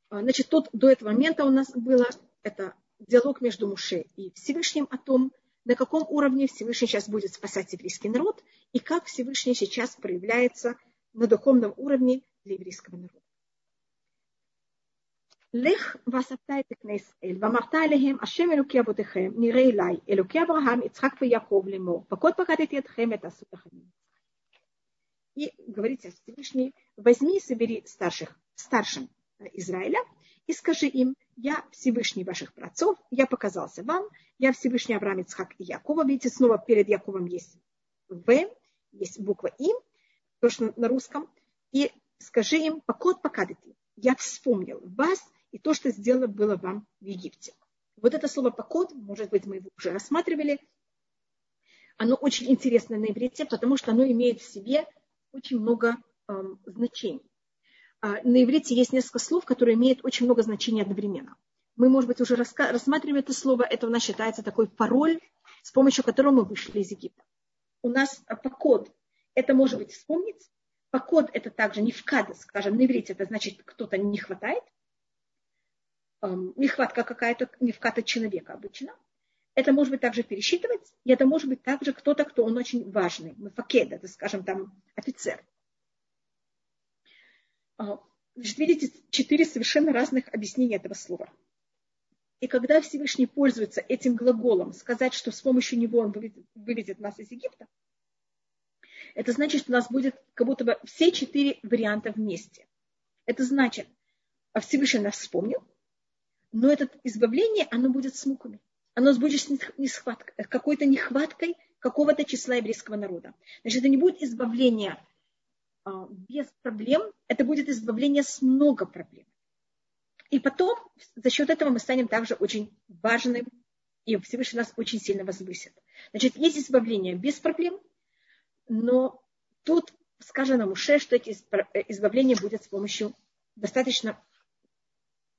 А, значит, тут до этого момента у нас было это диалог между Муше и Всевышним о том, на каком уровне Всевышний сейчас будет спасать еврейский народ и как Всевышний сейчас проявляется на духовном уровне для еврейского народа. לך ואספת את בני ישראל, ואמרת אליהם, השם אלוקי אבותיכם, נראה אליי, אלוקי אברהם, יצחק ויעקב לאמור, פקוד פקדתי אתכם ותעשו לכם. И говорите Всевышний, возьми и собери старших, старшим Израиля, и скажи им, я Всевышний ваших працов, я показался вам, я Всевышний Авраам, Ицхак и Якова. Видите, снова перед Яковом есть В, есть буква И, то, что на русском. И скажи им, покот покадати, я вспомнил вас и то, что сделано было вам в Египте. Вот это слово покот, может быть, мы его уже рассматривали, оно очень интересно на иврите, потому что оно имеет в себе очень много эм, значений. А, на иврите есть несколько слов, которые имеют очень много значений одновременно. Мы, может быть, уже рассматриваем это слово, это у нас считается такой пароль, с помощью которого мы вышли из Египта. У нас покод, это может быть вспомнить, покод это также не вкада, скажем, на иврите это значит кто-то не хватает, нехватка какая-то, нехватка человека обычно. Это может быть также пересчитывать, и это может быть также кто-то, кто он очень важный. Мы факед, это, скажем, там офицер. А, значит, видите, четыре совершенно разных объяснения этого слова. И когда Всевышний пользуется этим глаголом, сказать, что с помощью него он выведет, выведет нас из Египта, это значит, что у нас будет как будто бы все четыре варианта вместе. Это значит, а Всевышний нас вспомнил, но это избавление, оно будет с муками. Оно будет с нехваткой, какой-то нехваткой какого-то числа еврейского народа. Значит, это не будет избавление а, без проблем, это будет избавление с много проблем. И потом за счет этого мы станем также очень важным, и Всевышний нас очень сильно возвысит. Значит, есть избавление без проблем, но тут сказано Муше, что эти избавления будут с помощью достаточно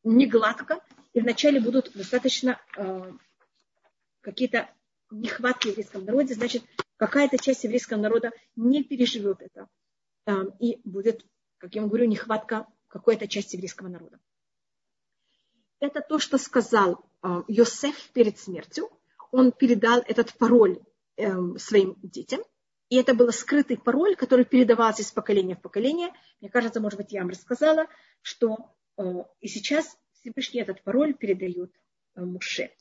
негладко, и вначале будут достаточно э, какие-то нехватки в еврейском народе, значит, какая-то часть еврейского народа не переживет это. Э, и будет, как я вам говорю, нехватка какой-то части еврейского народа. Это то, что сказал э, Йосеф перед смертью. Он передал этот пароль э, своим детям – и это был скрытый пароль, который передавался из поколения в поколение. Мне кажется, может быть, я вам рассказала, что э, и сейчас Всевышний этот пароль передает э, Муше.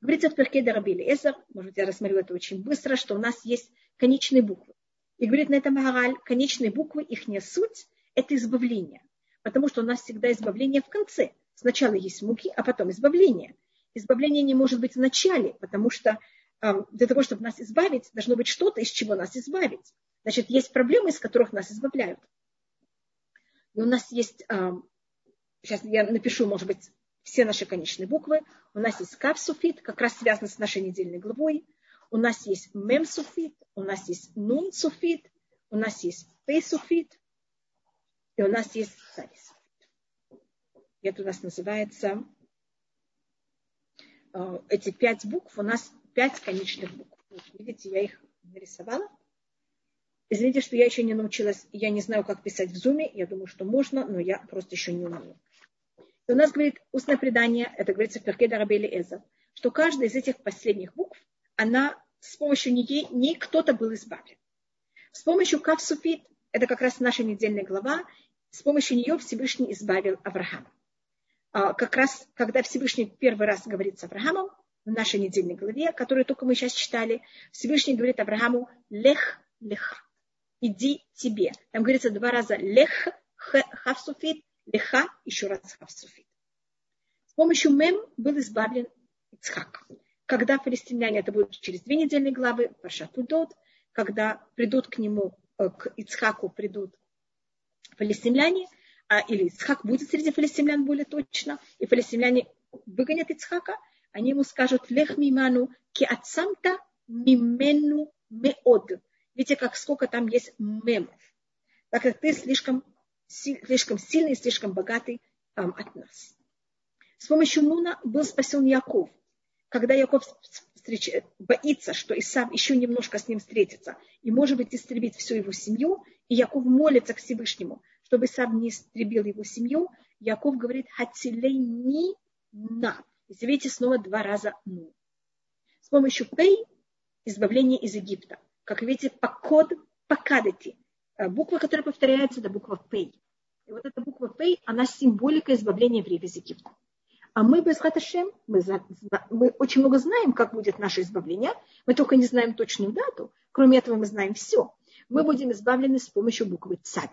Говорится в Перке Дарабили Эзер, может быть, я рассмотрю это очень быстро, что у нас есть конечные буквы. И говорит на этом Магараль, конечные буквы, их не суть, это избавление. Потому что у нас всегда избавление в конце. Сначала есть муки, а потом избавление. Избавление не может быть в начале, потому что для того, чтобы нас избавить, должно быть что-то, из чего нас избавить. Значит, есть проблемы, из которых нас избавляют. И у нас есть, сейчас я напишу, может быть, все наши конечные буквы. У нас есть капсуфит, как раз связано с нашей недельной главой. У нас есть мемсуфит, у нас есть нунсуфит, у нас есть пейсуфит, и у нас есть сарисуфит. Это у нас называется, а, эти пять букв у нас пять конечных букв. Вот, видите, я их нарисовала. Извините, что я еще не научилась, я не знаю, как писать в зуме. Я думаю, что можно, но я просто еще не умею. И у нас говорит устное предание, это говорится в Перкеда Рабели Эза, что каждая из этих последних букв, она с помощью нее не кто-то был избавлен. С помощью Кавсуфит, это как раз наша недельная глава, с помощью нее Всевышний избавил Авраама. А как раз, когда Всевышний первый раз говорит с Авраамом, в нашей недельной главе, которую только мы сейчас читали, Всевышний говорит Аврааму «Лех, лех, иди тебе». Там говорится два раза «Лех, хавсуфит», «Леха», еще раз «хавсуфит». С помощью мем был избавлен Ицхак. Когда филистимляне, это будет через две недельные главы, Пашатудот, когда придут к нему, э, к Ицхаку придут филистимляне, а, или Ицхак будет среди филистимлян более точно, и филистимляне выгонят Ицхака – они ему скажут, лех миману, ки ацамта мимену меод. Видите, как сколько там есть мемов. Так как ты слишком, слишком сильный, слишком богатый um, от нас. С помощью Нуна был спасен Яков. Когда Яков встреч... боится, что Исав еще немножко с ним встретится и, может быть, истребит всю его семью, и Яков молится к Всевышнему, чтобы Исав не истребил его семью, Яков говорит, хацилей ни на. Если видите, снова два раза ну. С помощью пей избавление из Египта. Как видите, покод покадати. Э, буква, которая повторяется, это буква пей. И вот эта буква пей, она символика избавления евреев из Египта. А мы без Хаташем, мы, мы очень много знаем, как будет наше избавление. Мы только не знаем точную дату. Кроме этого, мы знаем все. Мы будем избавлены с помощью буквы царь.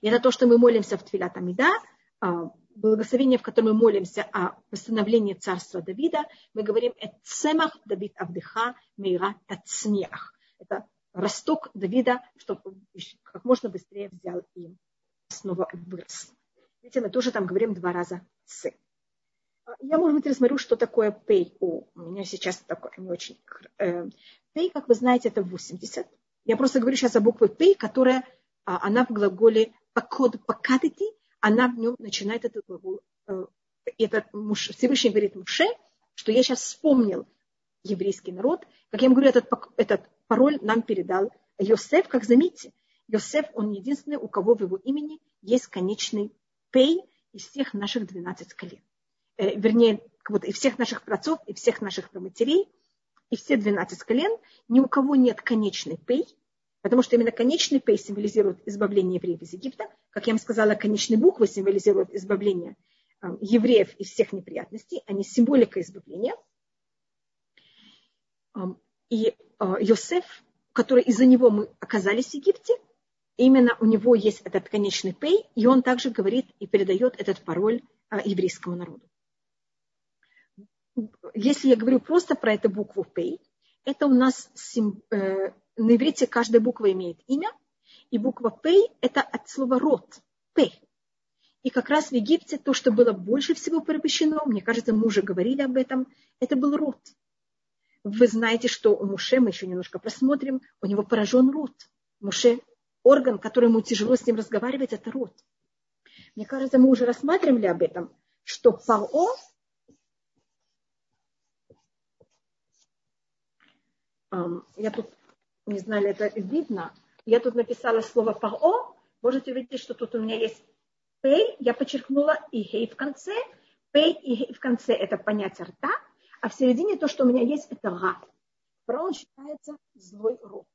И это то, что мы молимся в Твилат Амида, а, благословение, в котором мы молимся о восстановлении царства Давида, мы говорим «Эцемах Давид Авдыха Мейра Тацниах». Это росток Давида, чтобы как можно быстрее взял и снова вырос. Видите, мы тоже там говорим два раза «ц». Я, может быть, рассмотрю, что такое pay. О, у меня сейчас такое не очень... Э, pay, как вы знаете, это 80. Я просто говорю сейчас о букве pay, которая, а, она в глаголе покод покатити, она в нем начинает этот глагол. Э, этот муж, Всевышний говорит Муше, что я сейчас вспомнил еврейский народ. Как я вам говорю, этот, этот пароль нам передал Йосеф. Как заметьте, Йосеф, он единственный, у кого в его имени есть конечный пей из всех наших 12 колен. Э, вернее, вот и всех наших працов, и всех наших проматерей, и все 12 колен. Ни у кого нет конечный пей. Потому что именно конечный пей символизирует избавление евреев из Египта. Как я вам сказала, конечные буквы символизируют избавление э, евреев из всех неприятностей. Они символика избавления. И э, Йосеф, который из-за него мы оказались в Египте, именно у него есть этот конечный пей, и он также говорит и передает этот пароль э, еврейскому народу. Если я говорю просто про эту букву пей, это у нас на иврите каждая буква имеет имя, и буква П – это от слова род, П. И как раз в Египте то, что было больше всего порабощено, мне кажется, мы уже говорили об этом, это был род. Вы знаете, что у Муше, мы еще немножко просмотрим, у него поражен рот. Муше, орган, который ему тяжело с ним разговаривать, это рот. Мне кажется, мы уже рассматривали об этом, что Паро я тут не знали, это видно. Я тут написала слово паро. Можете увидеть, что тут у меня есть пей. Я подчеркнула и хей в конце. Пей и хей в конце – это понятие рта. А в середине то, что у меня есть, это ра. Фараон считается злой род.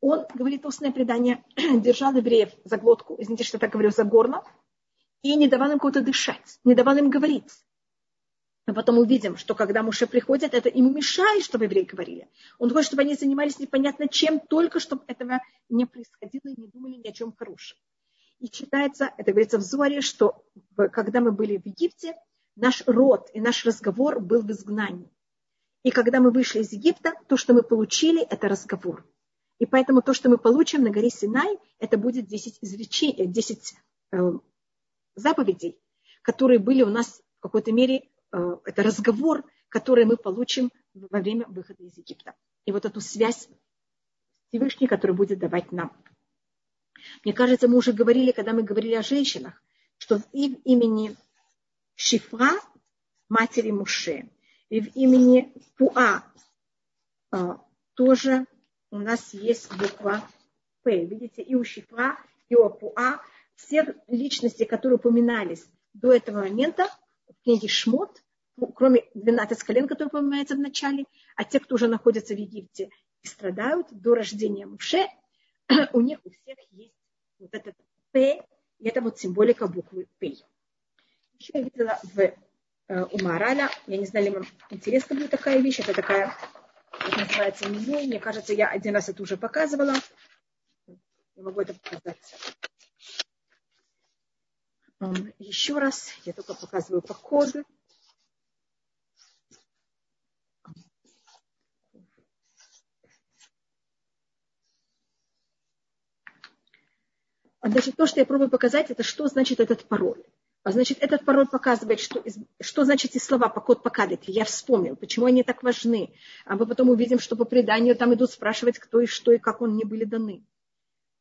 Он, говорит устное предание, держал евреев за глотку, извините, что я так говорю, за горло, и не давал им кого-то дышать, не давал им говорить. Мы потом увидим, что когда Муше приходит, это ему мешает, чтобы евреи говорили. Он хочет, чтобы они занимались непонятно чем, только чтобы этого не происходило и не думали ни о чем хорошем. И считается, это говорится в Зоре, что когда мы были в Египте, наш род и наш разговор был в изгнании. И когда мы вышли из Египта, то, что мы получили, это разговор. И поэтому то, что мы получим на горе Синай, это будет 10, изречений, 10 э, заповедей, которые были у нас в какой-то мере это разговор, который мы получим во время выхода из Египта. И вот эту связь Всевышний, который будет давать нам. Мне кажется, мы уже говорили, когда мы говорили о женщинах, что в имени Шифра, матери Муше, и в имени Пуа э, тоже у нас есть буква П. Видите, и у Шифра, и у Пуа все личности, которые упоминались до этого момента, в книге Шмот, ну, кроме 12 колен, которые упоминаются в начале, а те, кто уже находится в Египте и страдают до рождения Муше, у них у всех есть вот этот П, и это вот символика буквы П. Еще я видела в, э, у Мараля, я не знаю, ли вам интересна будет такая вещь, это такая, как называется, меню, мне кажется, я один раз это уже показывала, я могу это показать. Еще раз, я только показываю по коду. Значит, то, что я пробую показать, это что значит этот пароль. А значит, этот пароль показывает, что, что значит эти слова по код покадете. Я вспомнил, почему они так важны. А мы потом увидим, что по преданию там идут спрашивать, кто и что, и как он не были даны.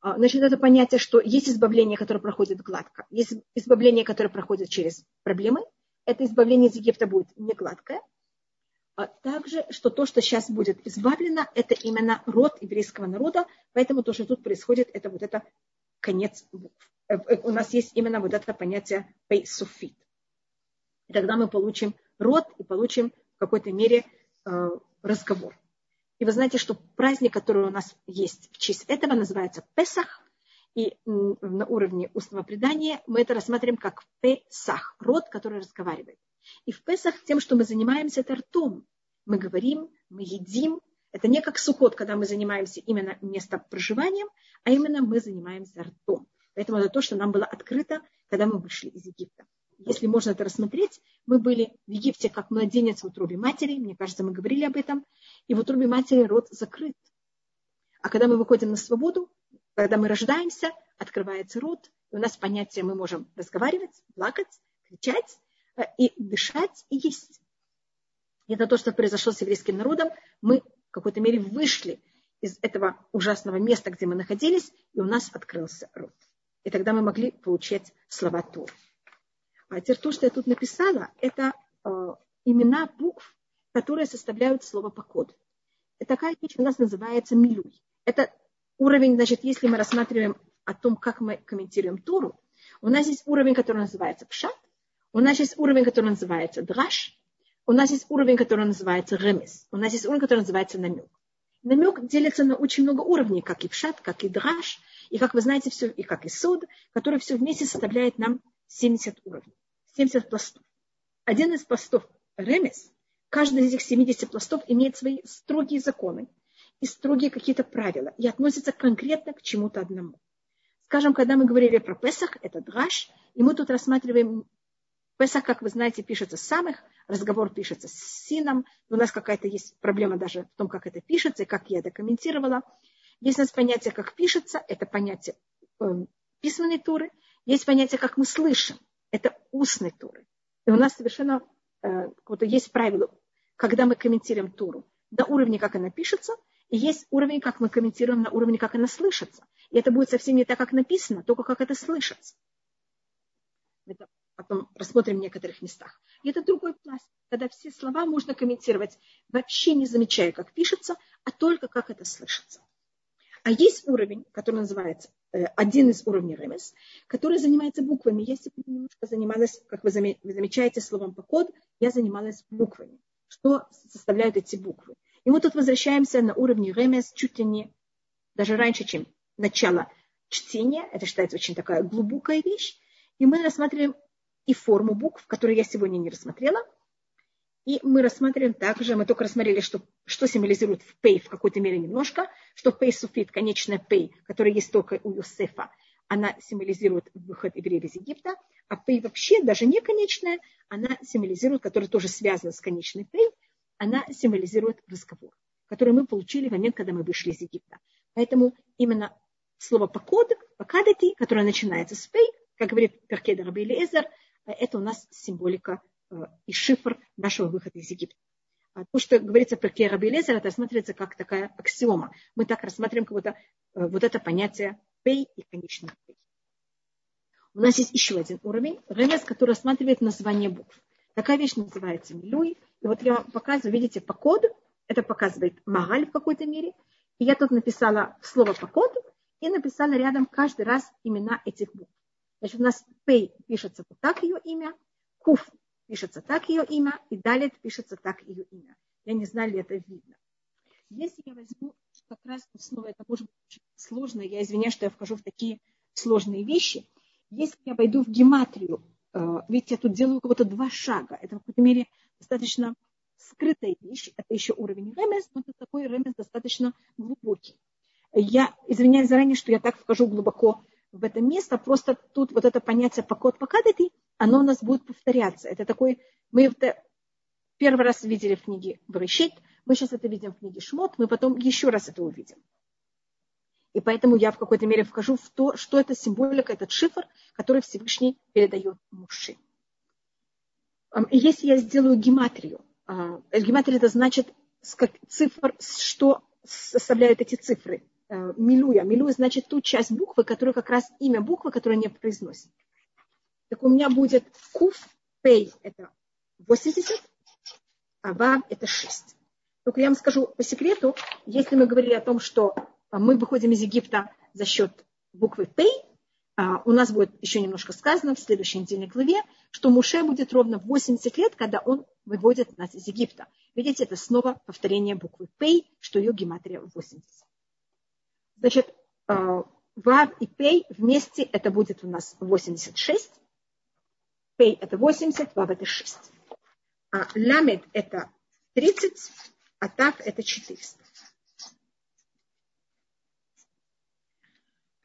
А, значит, это понятие, что есть избавление, которое проходит гладко, есть избавление, которое проходит через проблемы. Это избавление из Египта будет не гладкое. А также, что то, что сейчас будет избавлено, это именно род еврейского народа, поэтому то, что тут происходит, это вот это конец букв. Э, э, у нас есть именно вот это понятие пейсуфит. И тогда мы получим род и получим в какой-то мере э, разговор. И вы знаете, что праздник, который у нас есть в честь этого, называется Песах. И на уровне устного предания мы это рассматриваем как Песах, род, который разговаривает. И в Песах тем, что мы занимаемся, это ртом. Мы говорим, мы едим. Это не как сухот, когда мы занимаемся именно местом проживанием, а именно мы занимаемся ртом. Поэтому это то, что нам было открыто, когда мы вышли из Египта если можно это рассмотреть, мы были в Египте как младенец в утробе матери, мне кажется, мы говорили об этом, и в утробе матери рот закрыт. А когда мы выходим на свободу, когда мы рождаемся, открывается рот, и у нас понятие, мы можем разговаривать, плакать, кричать, э, и дышать, и есть. Это то, что произошло с еврейским народом. Мы в какой-то мере вышли из этого ужасного места, где мы находились, и у нас открылся рот. И тогда мы могли получать слова Тур. А теперь то, что я тут написала, это э, имена букв, которые составляют слово по коду. И такая вещь у нас называется милюй. Это уровень, значит, если мы рассматриваем о том, как мы комментируем Туру, у нас есть уровень, который называется пшат, у нас есть уровень, который называется драш, у нас есть уровень, который называется ремес, у нас есть уровень, который называется намек. Намек делится на очень много уровней, как и пшат, как и драж, и, как вы знаете, все, и как и суд, который все вместе составляет нам 70 уровней, 70 пластов. Один из пластов ремес, каждый из этих 70 пластов имеет свои строгие законы и строгие какие-то правила и относится конкретно к чему-то одному. Скажем, когда мы говорили про Песах, это драж, и мы тут рассматриваем Песах, как вы знаете, пишется самых, разговор пишется с сином. У нас какая-то есть проблема даже в том, как это пишется и как я это комментировала. Есть у нас понятие, как пишется, это понятие э, письменной туры. Есть понятие, как мы слышим, это устной туры. И у нас совершенно э, вот есть правило, когда мы комментируем туру, на уровне, как она пишется, и есть уровень, как мы комментируем на уровне, как она слышится. И это будет совсем не так, как написано, только как это слышится. Это потом рассмотрим в некоторых местах. И это другой пласт, когда все слова можно комментировать, вообще не замечая, как пишется, а только как это слышится. А есть уровень, который называется э, один из уровней ремес, который занимается буквами. Я сегодня немножко занималась, как вы замечаете, словом по код, я занималась буквами. Что составляют эти буквы? И мы тут возвращаемся на уровне ремес чуть ли не даже раньше, чем начало чтения. Это считается очень такая глубокая вещь. И мы рассматриваем и форму букв, которые я сегодня не рассмотрела. И мы рассматриваем также, мы только рассмотрели, что, что символизирует в пей в какой-то мере немножко, что пей суфит, конечная пей, которая есть только у Юсефа, она символизирует выход евреев из Египта, а пей вообще, даже не конечная, она символизирует, которая тоже связана с конечной пей, она символизирует разговор, который мы получили в момент, когда мы вышли из Египта. Поэтому именно слово покод, покадати, которое начинается с пей, как говорит Перкеда Раби Элиэзер, это у нас символика э, и шифр нашего выхода из Египта. А то, что говорится про Раби Лезер, это рассматривается как такая аксиома. Мы так рассматриваем как будто э, вот это понятие пей и конечный пей. У нас есть еще один уровень, ремес, который рассматривает название букв. Такая вещь называется милюй. И вот я вам показываю, видите, по коду, это показывает магаль в какой-то мере. И я тут написала слово по коду и написала рядом каждый раз имена этих букв. Значит, у нас Пей пишется вот так ее имя, Куф пишется так ее имя, и Далит пишется так ее имя. Я не знаю, ли это видно. Если я возьму как раз снова, это может быть очень сложно, я извиняюсь, что я вхожу в такие сложные вещи. Если я войду в гематрию, э, видите, я тут делаю кого-то два шага, это в какой-то мере достаточно скрытая вещь, это еще уровень ремес, но это такой ремес достаточно глубокий. Я извиняюсь заранее, что я так вхожу глубоко в это место, просто тут вот это понятие покот покадати, оно у нас будет повторяться. Это такой, мы это первый раз видели в книге Брещит, мы сейчас это видим в книге Шмот, мы потом еще раз это увидим. И поэтому я в какой-то мере вхожу в то, что это символика, этот шифр, который Всевышний передает мужчине. Если я сделаю гематрию, а, гематрия это значит цифр, что составляют эти цифры. Э, милуя. Милуя значит ту часть буквы, которая как раз имя буквы, которая не произносит. Так у меня будет куф, пей это 80, а вав это 6. Только я вам скажу по секрету, если мы говорили о том, что а, мы выходим из Египта за счет буквы пей, а, у нас будет еще немножко сказано в следующей недельной главе, что Муше будет ровно 80 лет, когда он выводит нас из Египта. Видите, это снова повторение буквы пей, что ее гематрия 80. Значит, э, вав и пей вместе это будет у нас 86. Пей это 80, вав это 6. А ламед это 30, а так это 400.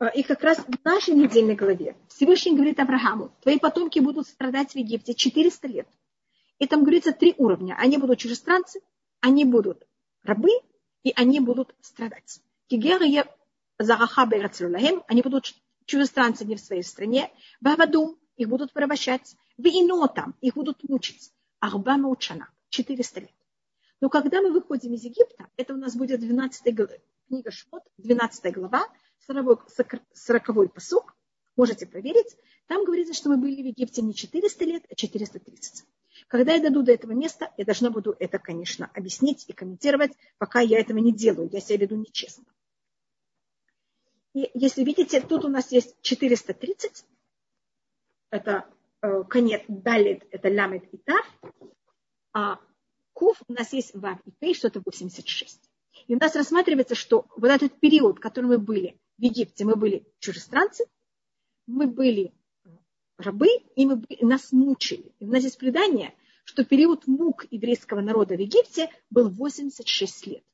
Э, и как раз в нашей недельной главе Всевышний говорит Аврааму, твои потомки будут страдать в Египте 400 лет. И там говорится три уровня. Они будут чужестранцы, они будут рабы, и они будут страдать. Кигера Зараха Берацлюлахем, они будут чужестранцами в своей стране, Бавадум, их будут порабощать, там их будут мучить, Арба Маучана, 400 лет. Но когда мы выходим из Египта, это у нас будет 12 глава, книга Шмот, 12 глава, 40, 40 посук, можете проверить, там говорится, что мы были в Египте не 400 лет, а 430. Когда я дойду до этого места, я должна буду это, конечно, объяснить и комментировать, пока я этого не делаю, я себя веду нечестно. И если видите, тут у нас есть 430. Это э, конец далит, это ламет и тав. А куф у нас есть вав и пей, что это 86. И у нас рассматривается, что вот этот период, который мы были в Египте, мы были чужестранцы, мы были рабы, и мы, нас мучили. И у нас есть предание, что период мук еврейского народа в Египте был 86 лет.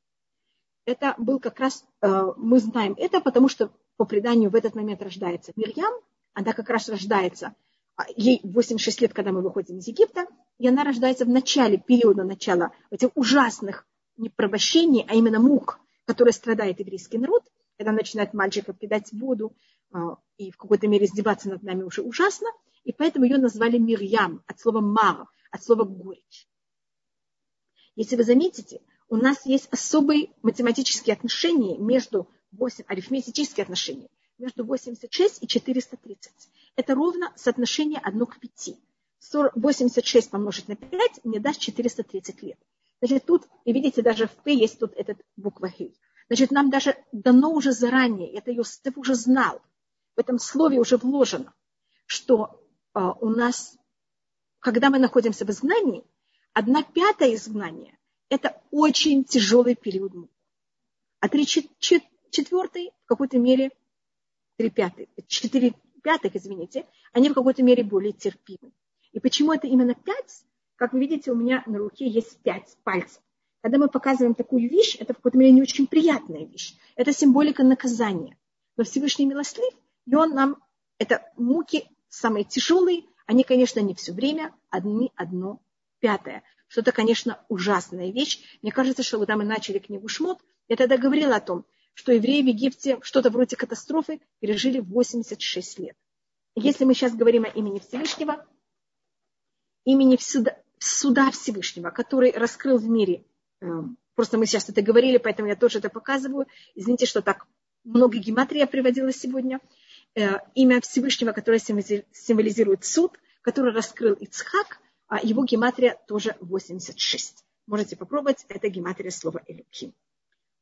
Это был как раз, э, мы знаем это, потому что по преданию в этот момент рождается Мирьям, она как раз рождается, а, ей 86 лет, когда мы выходим из Египта, и она рождается в начале периода начала этих ужасных не порабощений, а именно мук, которые страдает еврейский народ, когда начинает мальчиков кидать воду а, и в какой-то мере издеваться над нами уже ужасно, и поэтому ее назвали Мирьям от слова мар, от слова горечь. Если вы заметите, у нас есть особые математические отношения между 8, арифметические отношения между 86 и 430. Это ровно соотношение 1 к 5. 86 помножить на 5 мне даст 430 лет. Значит, тут, и видите, даже в П есть тут этот буква Хей. Значит, нам даже дано уже заранее, это Йосиф уже знал, в этом слове уже вложено, что э, у нас, когда мы находимся в изгнании, одна пятая изгнания – это очень тяжелый период А три четвертый в какой-то мере, три пятых, четыре пятых, извините, они в какой-то мере более терпимы. И почему это именно пять? Как вы видите, у меня на руке есть пять пальцев. Когда мы показываем такую вещь, это в какой-то мере не очень приятная вещь. Это символика наказания. Но Всевышний милостлив, и он нам, это муки самые тяжелые, они, конечно, не все время, одни одно пятое. Что это, конечно, ужасная вещь. Мне кажется, что когда мы начали книгу Шмот, я тогда говорила о том, что евреи в Египте что-то вроде катастрофы пережили 86 лет. Если мы сейчас говорим о имени Всевышнего, имени суда, суда Всевышнего, который раскрыл в мире, эм, просто мы сейчас это говорили, поэтому я тоже это показываю. Извините, что так много гематрия приводила сегодня. Э, имя Всевышнего, которое символизирует суд, который раскрыл Ицхак, а его гематрия тоже 86. Можете попробовать, это гематрия слова Элюким.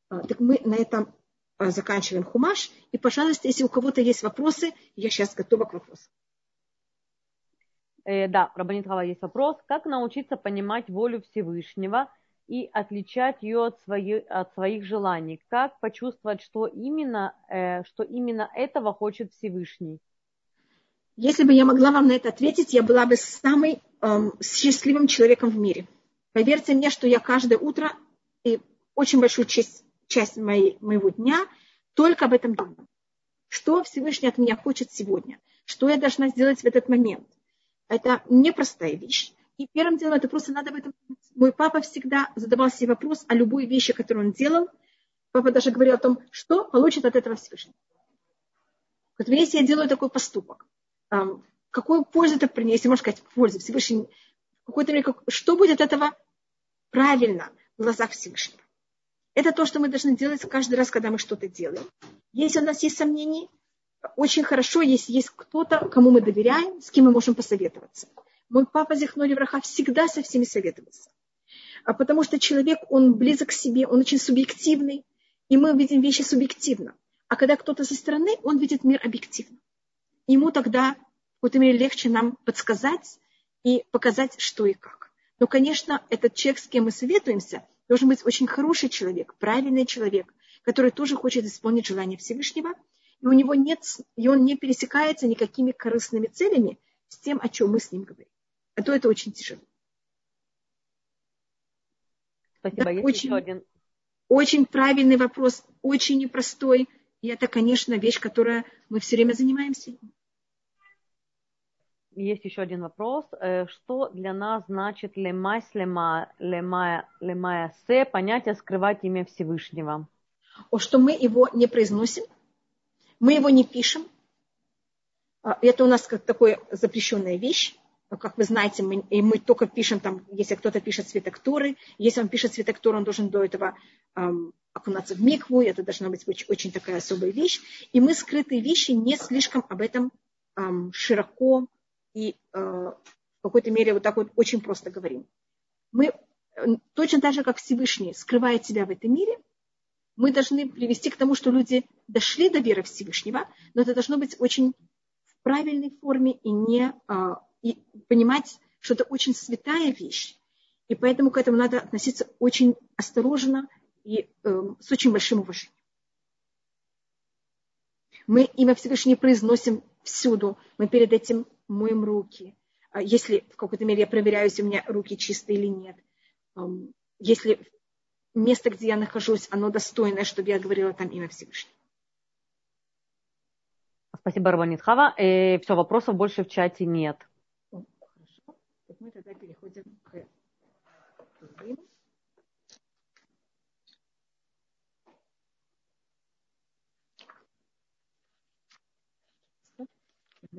Э, так мы на этом э, заканчиваем хумаш. И, пожалуйста, если у кого-то есть вопросы, я сейчас готова к вопросам. Э, да, Рабанит Хава, есть вопрос. Как научиться понимать волю Всевышнего и отличать ее от, свои, от своих желаний? Как почувствовать, что именно, э, что именно этого хочет Всевышний? Если бы я могла вам на это ответить, я была бы самым эм, счастливым человеком в мире. Поверьте мне, что я каждое утро и очень большую часть, часть моей, моего дня только об этом думаю. Что Всевышний от меня хочет сегодня? Что я должна сделать в этот момент? Это непростая вещь. И первым делом это просто надо об этом думать. Мой папа всегда задавал себе вопрос о любой вещи, которую он делал. Папа даже говорил о том, что получит от этого Всевышний. Вот если я делаю такой поступок, какую пользу это принесет, если можно сказать, пользу Всевышний, какой-то мере, что будет от этого правильно в глазах Всевышнего. Это то, что мы должны делать каждый раз, когда мы что-то делаем. Если у нас есть сомнения, очень хорошо, если есть кто-то, кому мы доверяем, с кем мы можем посоветоваться. Мой папа Зихнори Враха всегда со всеми советовался. А потому что человек, он близок к себе, он очень субъективный, и мы видим вещи субъективно. А когда кто-то со стороны, он видит мир объективно. Ему тогда какой-то мере легче нам подсказать и показать, что и как. Но, конечно, этот человек, с кем мы советуемся, должен быть очень хороший человек, правильный человек, который тоже хочет исполнить желание Всевышнего – и у него нет, и он не пересекается никакими корыстными целями с тем, о чем мы с ним говорим. А то это очень тяжело. Спасибо. Да, Есть очень, один. очень правильный вопрос, очень непростой. И это, конечно, вещь, которая мы все время занимаемся. Есть еще один вопрос. Э, что для нас значит лемайс лема, лемая, лемая се, понятие скрывать имя Всевышнего? О, что мы его не произносим – мы его не пишем. А, это у нас как такая запрещенная вещь. Как вы знаете, мы, и мы только пишем там, если кто-то пишет цветоктуры. Если он пишет цветоктуру, он должен до этого эм, окунаться в микву. Это должна быть очень, очень такая особая вещь. И мы скрытые вещи не слишком об этом эм, широко и э, в какой-то мере вот так вот очень просто говорим. Мы точно так же, как Всевышний скрывает себя в этом мире, мы должны привести к тому, что люди дошли до веры Всевышнего, но это должно быть очень в правильной форме и не а, и понимать, что это очень святая вещь. И поэтому к этому надо относиться очень осторожно и э, с очень большим уважением. Мы имя Всевышнего произносим всюду. Мы перед этим моем руки. А если в какой-то мере я проверяю, если у меня руки чистые или нет. Если место, где я нахожусь, оно достойное, чтобы я говорила там имя Всевышнего. Спасибо, Рабанит Хава. Э, все, вопросов больше в чате нет. Хорошо. Так мы тогда переходим к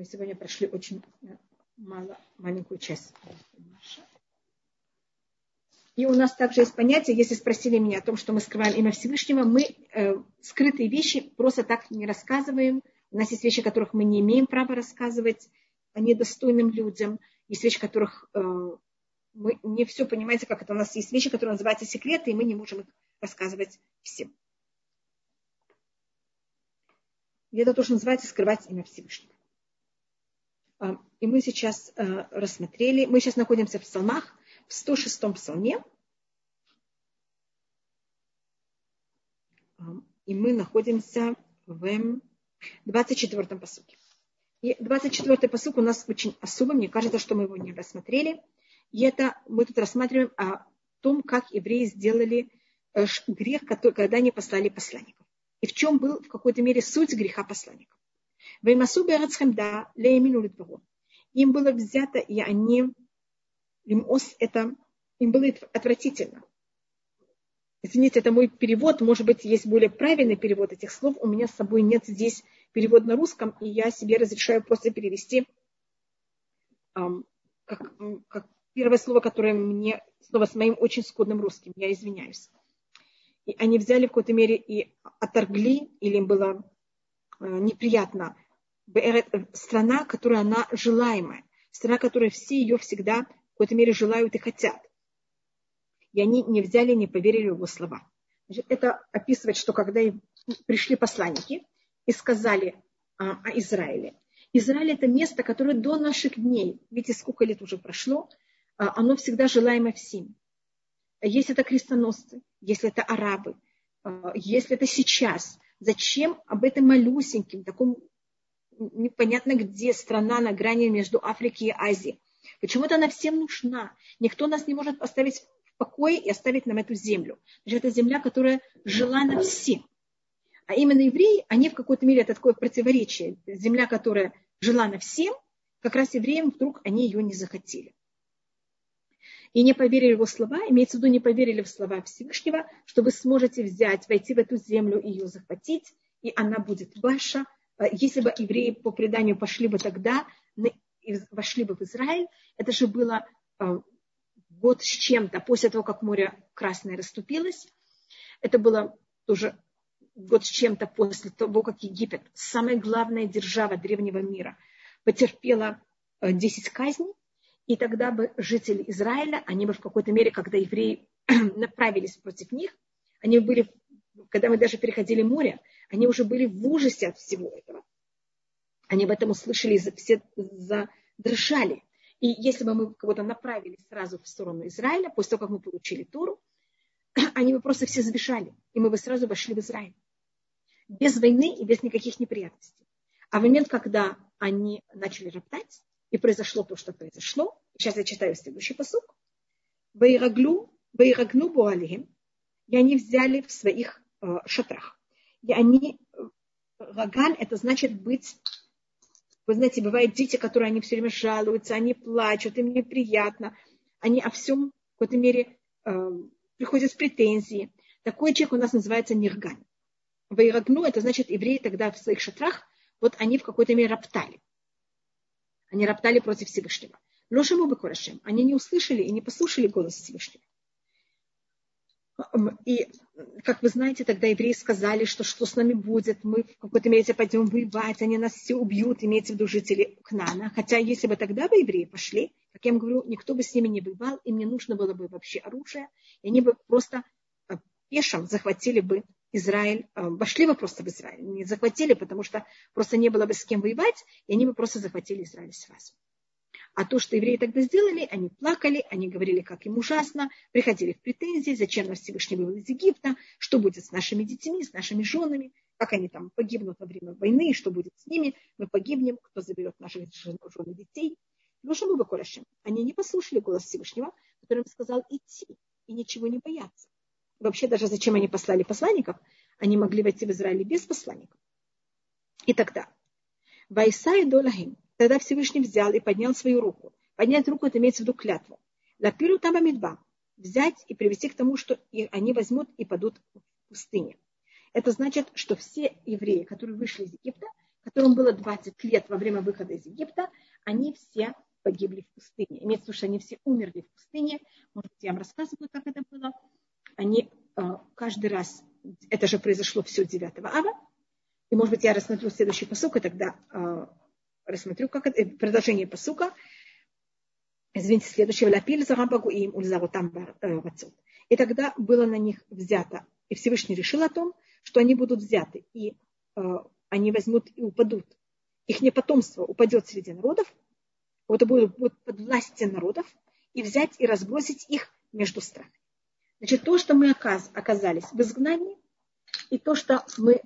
Мы сегодня прошли очень э, мало, маленькую часть. И у нас также есть понятие, если спросили меня о том, что мы скрываем имя Всевышнего, мы э, скрытые вещи просто так не рассказываем. У нас есть вещи, которых мы не имеем права рассказывать о недостойным людям. Есть вещи, которых э, мы не все понимаете, как это. У нас есть вещи, которые называются секреты, и мы не можем их рассказывать всем. И это тоже называется скрывать имя Всевышнего. А, и мы сейчас э, рассмотрели, мы сейчас находимся в псалмах, в 106-м псалме. И мы находимся в 24-м посуке. И 24-й посук у нас очень особый, мне кажется, что мы его не рассмотрели. И это мы тут рассматриваем о том, как евреи сделали э, грех, когда они послали посланников. И в чем был в какой-то мере суть греха посланников. Им было взято, и они, им ос это, им было отвратительно. Извините, это мой перевод, может быть, есть более правильный перевод этих слов. У меня с собой нет здесь перевод на русском, и я себе разрешаю просто перевести um, как, как первое слово, которое мне, снова с моим очень скудным русским, я извиняюсь. И они взяли в какой-то мере и оторгли, или им было неприятно страна, которая она желаемая, страна, которая все ее всегда в какой-то мере желают и хотят. И они не взяли, не поверили его слова. Значит, это описывает, что когда пришли посланники и сказали а, о Израиле. Израиль это место, которое до наших дней, видите, сколько лет уже прошло, а, оно всегда желаемо всем. Если это крестоносцы, если это арабы, а, если это сейчас, зачем об этом малюсеньким, таком непонятно где страна на грани между Африкой и Азией. Почему-то она всем нужна. Никто нас не может оставить в покое и оставить нам эту землю. Значит, это земля, которая желана всем. А именно евреи, они в какой-то мере, это такое противоречие. Земля, которая желана всем, как раз евреям вдруг они ее не захотели. И не поверили в его слова, имеется в виду, не поверили в слова Всевышнего, что вы сможете взять, войти в эту землю и ее захватить, и она будет ваша, Э, если бы евреи по преданию пошли бы тогда, вошли бы в Израиль, это же было э, год с чем-то, после того, как море Красное расступилось, это было тоже год с чем-то после того, как Египет, самая главная держава древнего мира, потерпела 10 э, казней, и тогда бы жители Израиля, они бы в какой-то мере, когда евреи направились против них, они были, когда мы даже переходили море, они уже были в ужасе от всего этого. Они об этом услышали, все задрожали. И если бы мы кого-то направили сразу в сторону Израиля, после того, как мы получили Туру, они бы просто все сбежали, и мы бы сразу вошли в Израиль. Без войны и без никаких неприятностей. А в момент, когда они начали роптать, и произошло то, что произошло, сейчас я читаю следующий посук, «Ваираглу, ваирагну буалихим», и они взяли в своих э, шатрах. И они, ваган, это значит быть, вы знаете, бывают дети, которые они все время жалуются, они плачут, им неприятно, они о всем в какой-то мере э, приходят с претензией. Такой человек у нас называется нирган. Вайрагну, это значит, евреи тогда в своих шатрах, вот они в какой-то мере роптали. Они роптали против Всевышнего. Лошему бы Они не услышали и не послушали голос Всевышнего. И, как вы знаете, тогда евреи сказали, что что с нами будет, мы в какой-то мере пойдем воевать, они нас все убьют, имеется в виду жители Кнана. Хотя если бы тогда бы евреи пошли, как я вам говорю, никто бы с ними не воевал, им не нужно было бы вообще оружие, и они бы просто э, пешим захватили бы Израиль, э, вошли бы просто в Израиль, не захватили, потому что просто не было бы с кем воевать, и они бы просто захватили Израиль сразу. А то, что евреи тогда сделали, они плакали, они говорили, как им ужасно, приходили в претензии, зачем нас Всевышний вывел из Египта, что будет с нашими детьми, с нашими женами, как они там погибнут во время войны, что будет с ними, мы погибнем, кто заберет наших жен и детей. Лошаму Бакурашем. Они не послушали голос Всевышнего, который сказал идти и ничего не бояться. Вообще даже зачем они послали посланников, они могли войти в Израиль без посланников. И тогда Вайса и Долахим, тогда Всевышний взял и поднял свою руку. Поднять руку, это имеется в виду клятву. Лапиру там амидба. Взять и привести к тому, что они возьмут и падут в пустыне. Это значит, что все евреи, которые вышли из Египта, которым было 20 лет во время выхода из Египта, они все погибли в пустыне. Имеется в виду, что они все умерли в пустыне. Может быть, я вам рассказываю, как это было. Они э, каждый раз, это же произошло все 9 ава, и, может быть, я рассмотрю следующий посук, и тогда э, рассмотрю, как это, продолжение посука. Извините, следующего. Лапиль зарабагу им ульзарутам И тогда было на них взято, и Всевышний решил о том, что они будут взяты, и э, они возьмут и упадут. Их не потомство упадет среди народов, это будет, будет под властью народов, и взять и разбросить их между странами. Значит, то, что мы оказались в изгнании, и то, что мы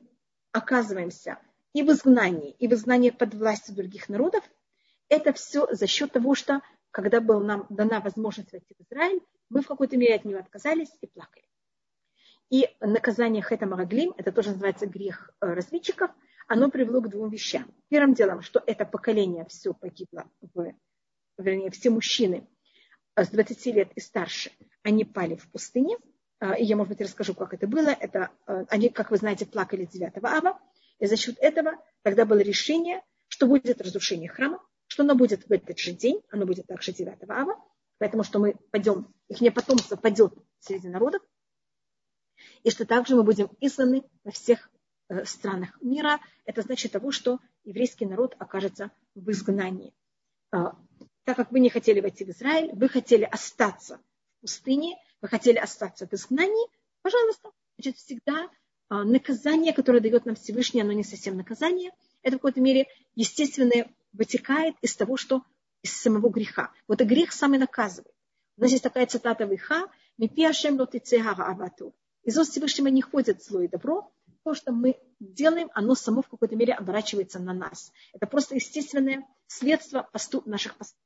оказываемся и в изгнании, и в изгнании под властью других народов, это все за счет того, что когда была нам дана возможность войти в Израиль, мы в какой-то мере от нее отказались и плакали. И наказание Хета Мараглим, это тоже называется грех э, разведчиков, оно привело к двум вещам. Первым делом, что это поколение все погибло, в, вернее, все мужчины с 20 лет и старше, они пали в пустыне. А, и я, может быть, расскажу, как это было. Это, э, они, как вы знаете, плакали 9 ава. И за счет этого тогда было решение, что будет разрушение храма, что оно будет в этот же день, оно будет также 9 ава. Поэтому что мы пойдем, их не потомство пойдет среди народов, и что также мы будем изгнаны во всех э, странах мира. Это значит того, что еврейский народ окажется в изгнании. Так как вы не хотели войти в Израиль, вы хотели остаться в пустыне, вы хотели остаться в изгнании, пожалуйста. Значит, всегда а, наказание, которое дает нам Всевышний, оно не совсем наказание. Это в какой-то мере естественное вытекает из того, что из самого греха. Вот и грех сам и наказывает. У нас есть такая цитата в Иха, «Мипиашем лотицега авату». Из уст Всевышнего не ходит зло и добро. То, что мы делаем, оно само в какой-то мере оборачивается на нас. Это просто естественное следствие посту наших поступков.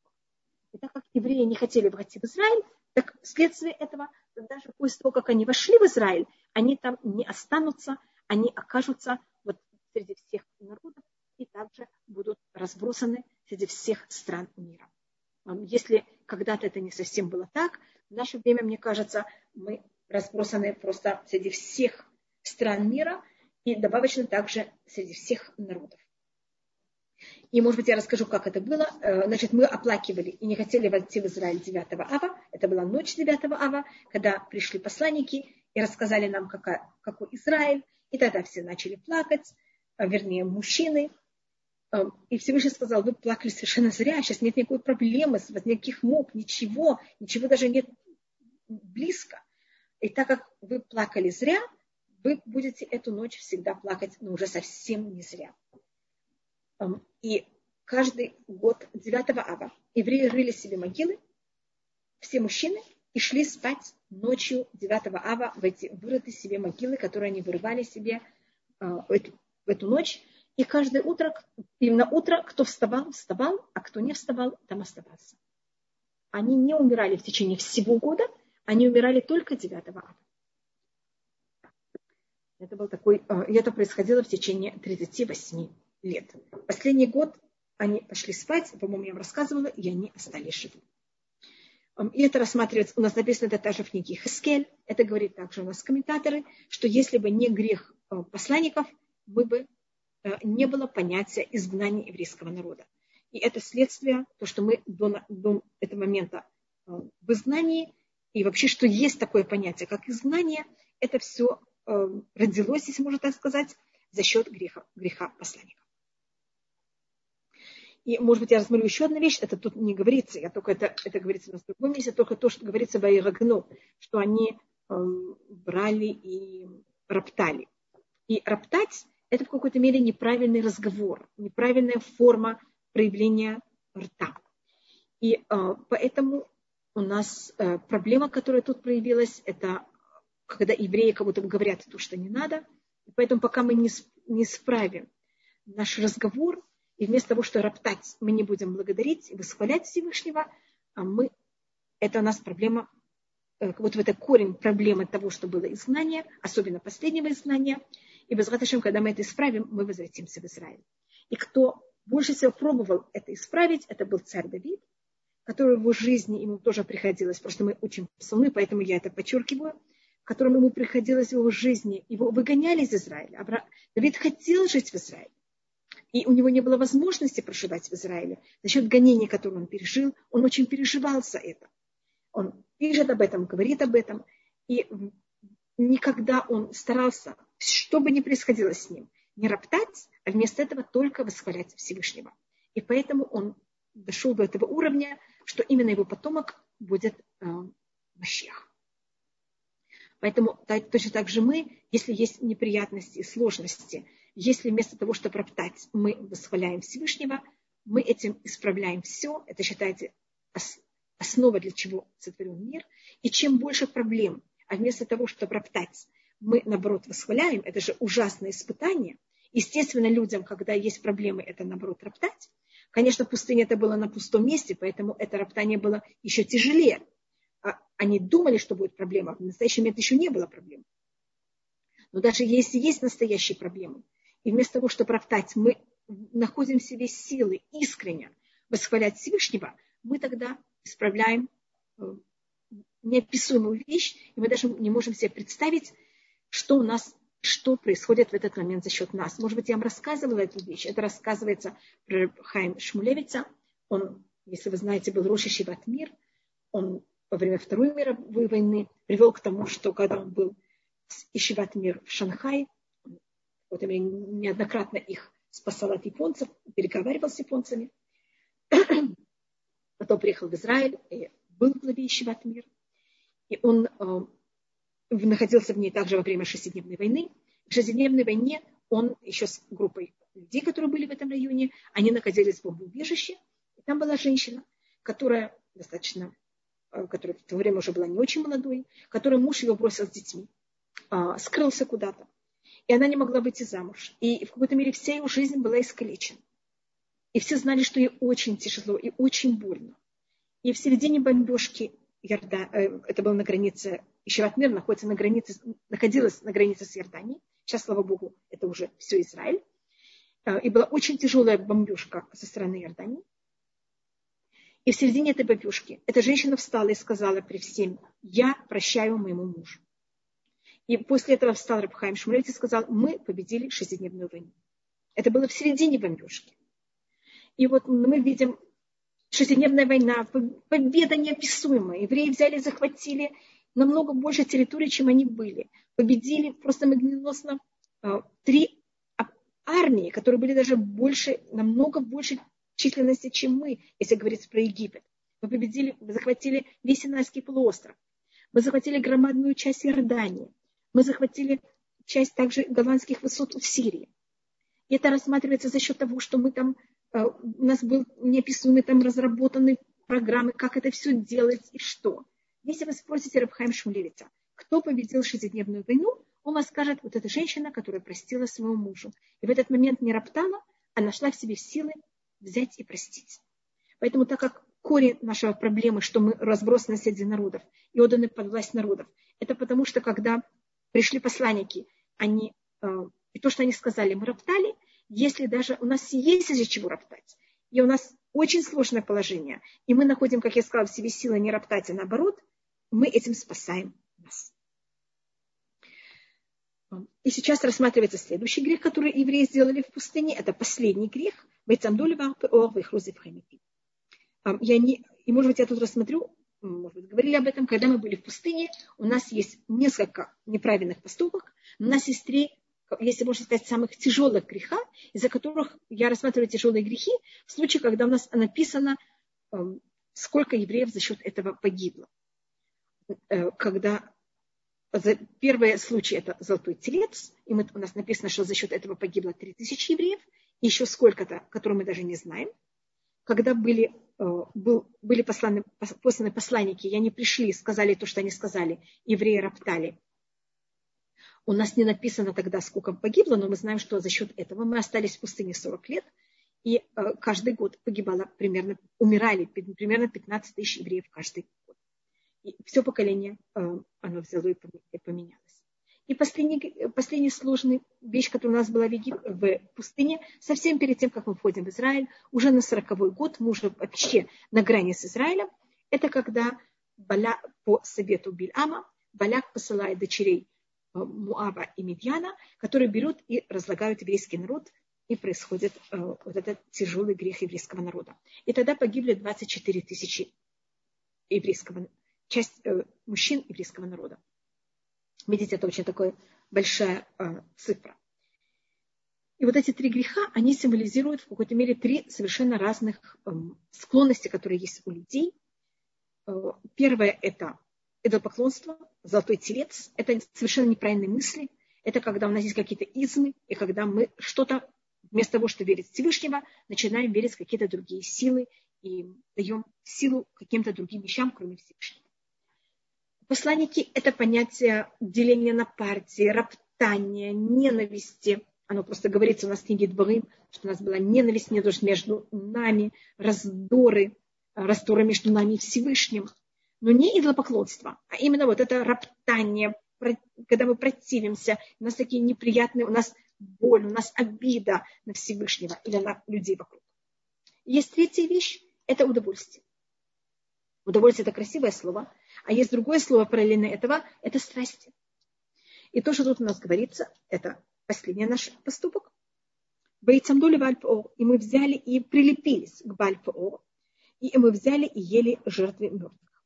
И так как евреи не хотели войти в Израиль, так вследствие этого, даже после того, как они вошли в Израиль, они там не останутся, они окажутся вот среди всех народов и также будут разбросаны среди всех стран мира. Если когда-то это не совсем было так, в наше время, мне кажется, мы разбросаны просто среди всех стран мира и добавочно также среди всех народов. И, может быть, я расскажу, как это было. Э, значит, мы оплакивали и не хотели войти в Израиль 9 ава. Это была ночь 9 ава, когда пришли посланники и рассказали нам, какой, какой Израиль. И тогда все начали плакать, э, вернее, мужчины. Э, и Всевышний сказал, вы плакали совершенно зря, сейчас нет никакой проблемы, никаких мук, ничего, ничего даже нет близко. И так как вы плакали зря, вы будете эту ночь всегда плакать, но уже совсем не зря. И каждый год 9 ава евреи рыли себе могилы, все мужчины, и шли спать ночью 9 ава в эти вырытые себе могилы, которые они вырывали себе а, в эту, ночь. И каждое утро, именно утро, кто вставал, вставал, а кто не вставал, там оставался. Они не умирали в течение всего года, они умирали только 9 ава. Это был такой, и это происходило в течение 38 лет. Последний год они пошли спать, по-моему, я вам рассказывала, и они остались живы. И это рассматривается, у нас написано это также в книге Хескель, это говорит также у нас комментаторы, что если бы не грех э, посланников, мы бы э, не было понятия изгнания еврейского народа. И это следствие, то, что мы до, до этого момента в изгнании, и вообще, что есть такое понятие, как изгнание, это все э, родилось, если можно так сказать, за счет греха, греха посланника. И, может быть, я рассмотрю еще одну вещь, это тут не говорится, я только это, это говорится на другом месте, только то, что говорится в Айрагну, что они э, брали и роптали. И роптать – это в какой-то мере неправильный разговор, неправильная форма проявления рта. И э, поэтому у нас э, проблема, которая тут проявилась, это когда евреи как будто говорят то, что не надо. И поэтому пока мы не, не справим наш разговор, и вместо того, что роптать, мы не будем благодарить и восхвалять Всевышнего, а мы, это у нас проблема, э, как будто это корень проблемы того, что было изгнание, особенно последнего изгнания. И без когда мы это исправим, мы возвратимся в Израиль. И кто больше всего пробовал это исправить, это был царь Давид, который в его жизни ему тоже приходилось, просто мы учим псалмы, поэтому я это подчеркиваю, которым ему приходилось в его жизни, его выгоняли из Израиля. Давид хотел жить в Израиле. И у него не было возможности проживать в Израиле. За счет гонений, которые он пережил, он очень переживал за это. Он пишет об этом, говорит об этом. И никогда он старался, что бы ни происходило с ним, не роптать, а вместо этого только восхвалять Всевышнего. И поэтому он дошел до этого уровня, что именно его потомок будет э, Машех. Поэтому точно так же мы, если есть неприятности сложности, если вместо того, чтобы роптать, мы восхваляем Всевышнего, мы этим исправляем все. Это считайте основа, для чего сотворен мир. И чем больше проблем, а вместо того, чтобы роптать, мы, наоборот, восхваляем, это же ужасное испытание. Естественно, людям, когда есть проблемы, это, наоборот, роптать. Конечно, в пустыне это было на пустом месте, поэтому это роптание было еще тяжелее. А они думали, что будет проблема. В настоящий момент еще не было проблем. Но даже если есть настоящие проблемы, и вместо того, чтобы роптать, мы находим в себе силы искренне восхвалять Всевышнего, мы тогда исправляем э, неописуемую вещь, и мы даже не можем себе представить, что у нас, что происходит в этот момент за счет нас. Может быть, я вам рассказывала эту вещь. Это рассказывается про Хайм Шмулевица. Он, если вы знаете, был Роши в Мир. Он во время Второй мировой войны привел к тому, что когда он был с Ишиват Мир в Шанхае, вот я неоднократно их спасал от японцев, переговаривал с японцами. Потом приехал в Израиль и был в главе. И он э, находился в ней также во время шестидневной войны. В шестидневной войне он еще с группой людей, которые были в этом районе, они находились в бомбоубежище. И там была женщина, которая достаточно, э, которая в то время уже была не очень молодой, которой муж ее бросил с детьми, а, скрылся куда-то. И она не могла выйти замуж. И в какой-то мере вся ее жизнь была искалечена. И все знали, что ей очень тяжело и очень больно. И в середине бомбежки Ярда, э, это было на границе, еще мир находится на границе, находилась на границе с Иорданией. Сейчас, слава богу, это уже все Израиль. Э, и была очень тяжелая бомбежка со стороны Иордании. И в середине этой бомбежки эта женщина встала и сказала при всем, я прощаю моему мужу. И после этого встал Рабхайм Шмулевич и сказал, мы победили шестидневную войну. Это было в середине бомбежки. И вот мы видим шестидневная война, победа неописуемая. Евреи взяли, захватили намного больше территории, чем они были. Победили просто магниносно а, три армии, которые были даже больше, намного больше численности, чем мы, если говорить про Египет. Мы победили, мы захватили весь Синайский полуостров. Мы захватили громадную часть Иордании. Мы захватили часть также голландских высот в Сирии. И это рассматривается за счет того, что мы там Э, у нас был неописуемый там разработаны программы, как это все делать и что. Если вы спросите Рабхайм Шмулевица, кто победил шестидневную войну, он вам скажет, вот эта женщина, которая простила своему мужу. И в этот момент не роптала, а нашла в себе силы взять и простить. Поэтому так как корень нашей проблемы, что мы разбросаны среди народов и отданы под власть народов, это потому что когда пришли посланники, они, э, и то, что они сказали, мы роптали, если даже у нас есть из-за чего роптать, и у нас очень сложное положение, и мы находим, как я сказала, в себе силы не роптать, а наоборот, мы этим спасаем нас. И сейчас рассматривается следующий грех, который евреи сделали в пустыне. Это последний грех. Я не, и, может быть, я тут рассмотрю, может быть, говорили об этом, когда мы были в пустыне, у нас есть несколько неправильных поступок, у нас есть три если можно сказать, самых тяжелых грехах, из-за которых я рассматриваю тяжелые грехи, в случае, когда у нас написано, эм, сколько евреев за счет этого погибло. Э, когда первый случай это золотой телец, и у нас написано, что за счет этого погибло 3000 евреев, еще сколько-то, которые мы даже не знаем. Когда были, э, был, были посланы, посланы посланники, и они пришли, сказали то, что они сказали, евреи роптали. У нас не написано тогда, сколько погибло, но мы знаем, что за счет этого мы остались в пустыне 40 лет, и э, каждый год погибало примерно, умирали примерно 15 тысяч евреев каждый год. И все поколение, э, оно взяло и поменялось. И последняя, последняя сложная вещь, которая у нас была в, Егип, в пустыне, совсем перед тем, как мы входим в Израиль, уже на сороковой год, мы уже вообще на грани с Израилем, это когда Баля, по совету Бильама Баляк посылает дочерей э, Муава и Медьяна, которые берут и разлагают еврейский народ, и происходит э, вот этот тяжелый грех еврейского народа. И тогда погибли 24 тысячи еврейского, часть э, мужчин еврейского народа. Видите, это очень такая большая э, цифра. И вот эти три греха, они символизируют в какой-то мере три совершенно разных э, склонности, которые есть у людей. Э, первое – это идолопоклонство, золотой телец. Это совершенно неправильные мысли. Это когда у нас есть какие-то измы, и когда мы что-то, вместо того, чтобы верить в Всевышнего, начинаем верить в какие-то другие силы и даем силу каким-то другим вещам, кроме Всевышнего. Посланники – это понятие деления на партии, роптания, ненависти. Оно просто говорится у нас в книге Дворым, что у нас была ненависть между нами, раздоры, раздоры между нами и Всевышним. Но не идолопоклонство, а именно вот это роптание, когда мы противимся, у нас такие неприятные, у нас боль, у нас обида на Всевышнего или на людей вокруг. Есть третья вещь – это удовольствие. Удовольствие – это красивое слово, а есть другое слово параллельно этого – это страсти. И то, что тут у нас говорится, это последний наш поступок. Бейцамдули Бальпоо. И мы взяли и прилепились к Бальпоо. И мы взяли и ели жертвы мертвых.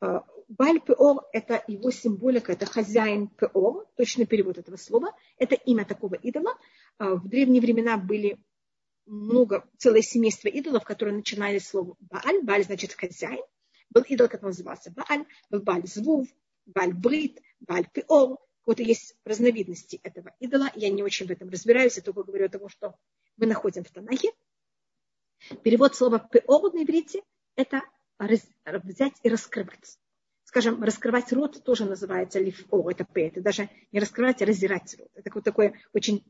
А, Бальпеор – это его символика, это хозяин Пеор, точный перевод этого слова. Это имя такого идола. А, в древние времена были много, целое семейство идолов, которые начинали слово Бааль. Бааль значит хозяин. Был идол, который назывался Бааль, был Бааль Звув, Бааль Брит, Бааль Пиор. Вот есть разновидности этого идола. Я не очень в этом разбираюсь, я только говорю о том, что мы находим в Танахе. Перевод слова пиор на иврите – это взять и раскрывать. Скажем, раскрывать рот тоже называется лифо, это п, это даже не раскрывать, а раздирать рот. Это вот такое очень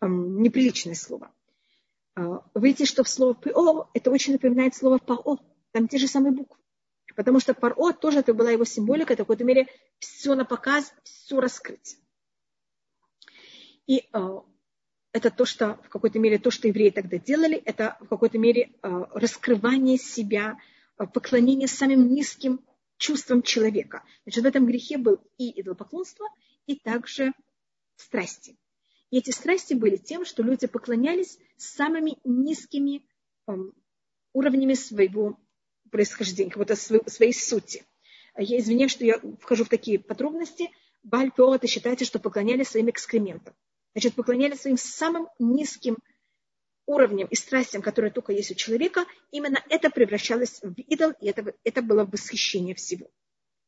эм, неприличное слово. Э, видите, что в слово пиор это очень напоминает слово пао, там те же самые буквы. Потому что Паро тоже это была его символика, это в какой-то мере все на показ, все раскрыть. И э, это то, что в какой-то мере то, что евреи тогда делали, это в какой-то мере э, раскрывание себя, э, поклонение самым низким чувствам человека. Значит, в этом грехе был и идолопоклонство, и также страсти. И эти страсти были тем, что люди поклонялись самыми низкими э, уровнями своего происхождения, какой-то своей сути. Я извиняюсь, что я вхожу в такие подробности. Баль это считается, что поклонялись своим экскрементам. Значит, поклонялись своим самым низким уровнем и страстям, которые только есть у человека, именно это превращалось в идол, и это, это было восхищение всего.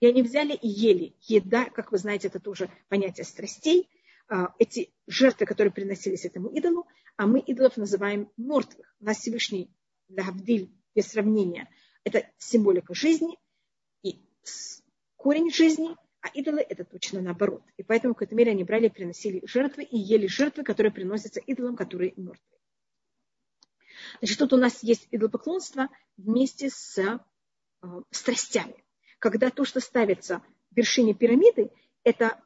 И они взяли и ели. Еда, как вы знаете, это тоже понятие страстей. А, эти жертвы, которые приносились этому идолу, а мы идолов называем мертвых. У нас Всевышний Лавдиль, без сравнения – это символика жизни и корень жизни, а идолы это точно наоборот. И поэтому в какой-то мере они брали приносили жертвы и ели жертвы, которые приносятся идолам, которые мертвые. Значит, тут у нас есть идолопоклонство вместе с э, страстями. Когда то, что ставится в вершине пирамиды, это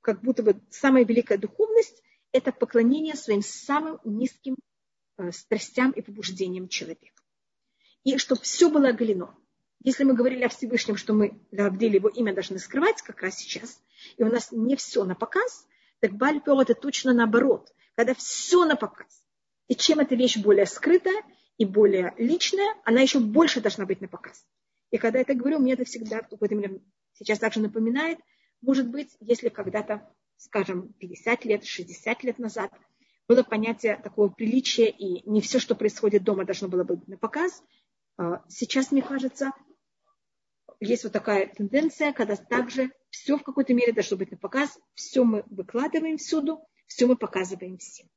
как будто бы самая великая духовность, это поклонение своим самым низким э, страстям и побуждениям человека и чтобы все было оголено. Если мы говорили о Всевышнем, что мы Лавдили его имя должны скрывать как раз сейчас, и у нас не все на показ, так Бальпео это точно наоборот, когда все на показ. И чем эта вещь более скрытая и более личная, она еще больше должна быть на показ. И когда я это говорю, мне это всегда какой-то сейчас также напоминает, может быть, если когда-то, скажем, 50 лет, 60 лет назад было понятие такого приличия, и не все, что происходит дома, должно было быть на показ, сейчас, мне кажется, есть вот такая тенденция, когда также все в какой-то мере должно быть на показ, все мы выкладываем всюду, все мы показываем всем.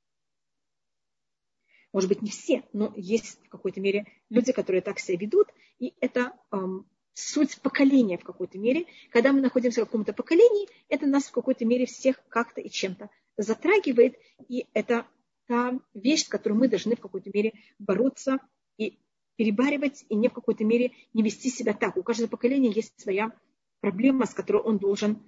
Может быть, не все, но есть в какой-то мере люди, которые так себя ведут, и это эм, суть поколения в какой-то мере. Когда мы находимся в каком-то поколении, это нас в какой-то мере всех как-то и чем-то затрагивает, и это та вещь, с которой мы должны в какой-то мере бороться и перебаривать, и не в какой-то мере не вести себя так. У каждого поколения есть своя проблема, с которой он должен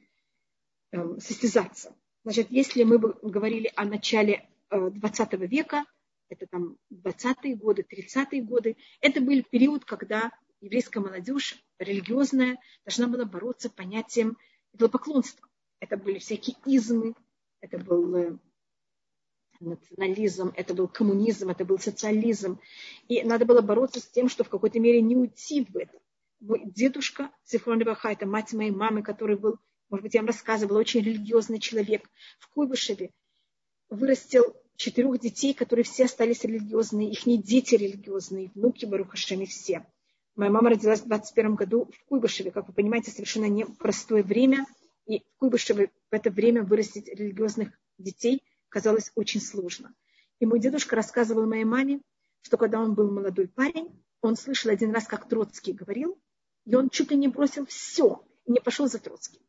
э, состязаться. Значит, если мы бы говорили о начале э, 20 века, это там 20-е годы, 30-е годы, это был период, когда еврейская молодежь религиозная должна была бороться понятием идолопоклонства. Это были всякие измы, это был э, национализм, это был коммунизм, это был социализм. И надо было бороться с тем, что в какой-то мере не уйти в это. Мой дедушка, Зифрон Баха, это мать моей мамы, который был, может быть, я вам рассказывала, очень религиозный человек в Куйбышеве, вырастил четырех детей, которые все остались религиозные, их не дети религиозные, внуки Барухашами все. Моя мама родилась в 21 году в Куйбышеве, как вы понимаете, совершенно непростое время. И в Куйбышеве в это время вырастить религиозных детей казалось очень сложно. И мой дедушка рассказывал моей маме, что когда он был молодой парень, он слышал один раз, как Троцкий говорил, и он чуть ли не бросил все и не пошел за Троцким.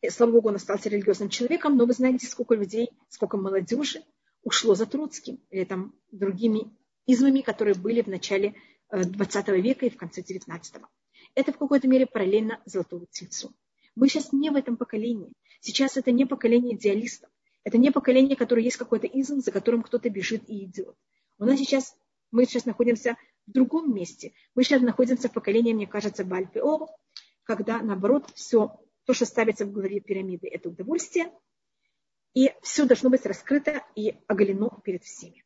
И, слава Богу, он остался религиозным человеком, но вы знаете, сколько людей, сколько молодежи ушло за Троцким или там другими измами, которые были в начале 20 э, века и в конце 19 -го. Это в какой-то мере параллельно Золотому Тельцу. Мы сейчас не в этом поколении. Сейчас это не поколение идеалистов. Это не поколение, которое есть какой-то изм, за которым кто-то бежит и идет. У нас сейчас, мы сейчас находимся в другом месте. Мы сейчас находимся в поколении, мне кажется, Бальпео, когда, наоборот, все, то, что ставится в голове пирамиды, это удовольствие, и все должно быть раскрыто и оголено перед всеми.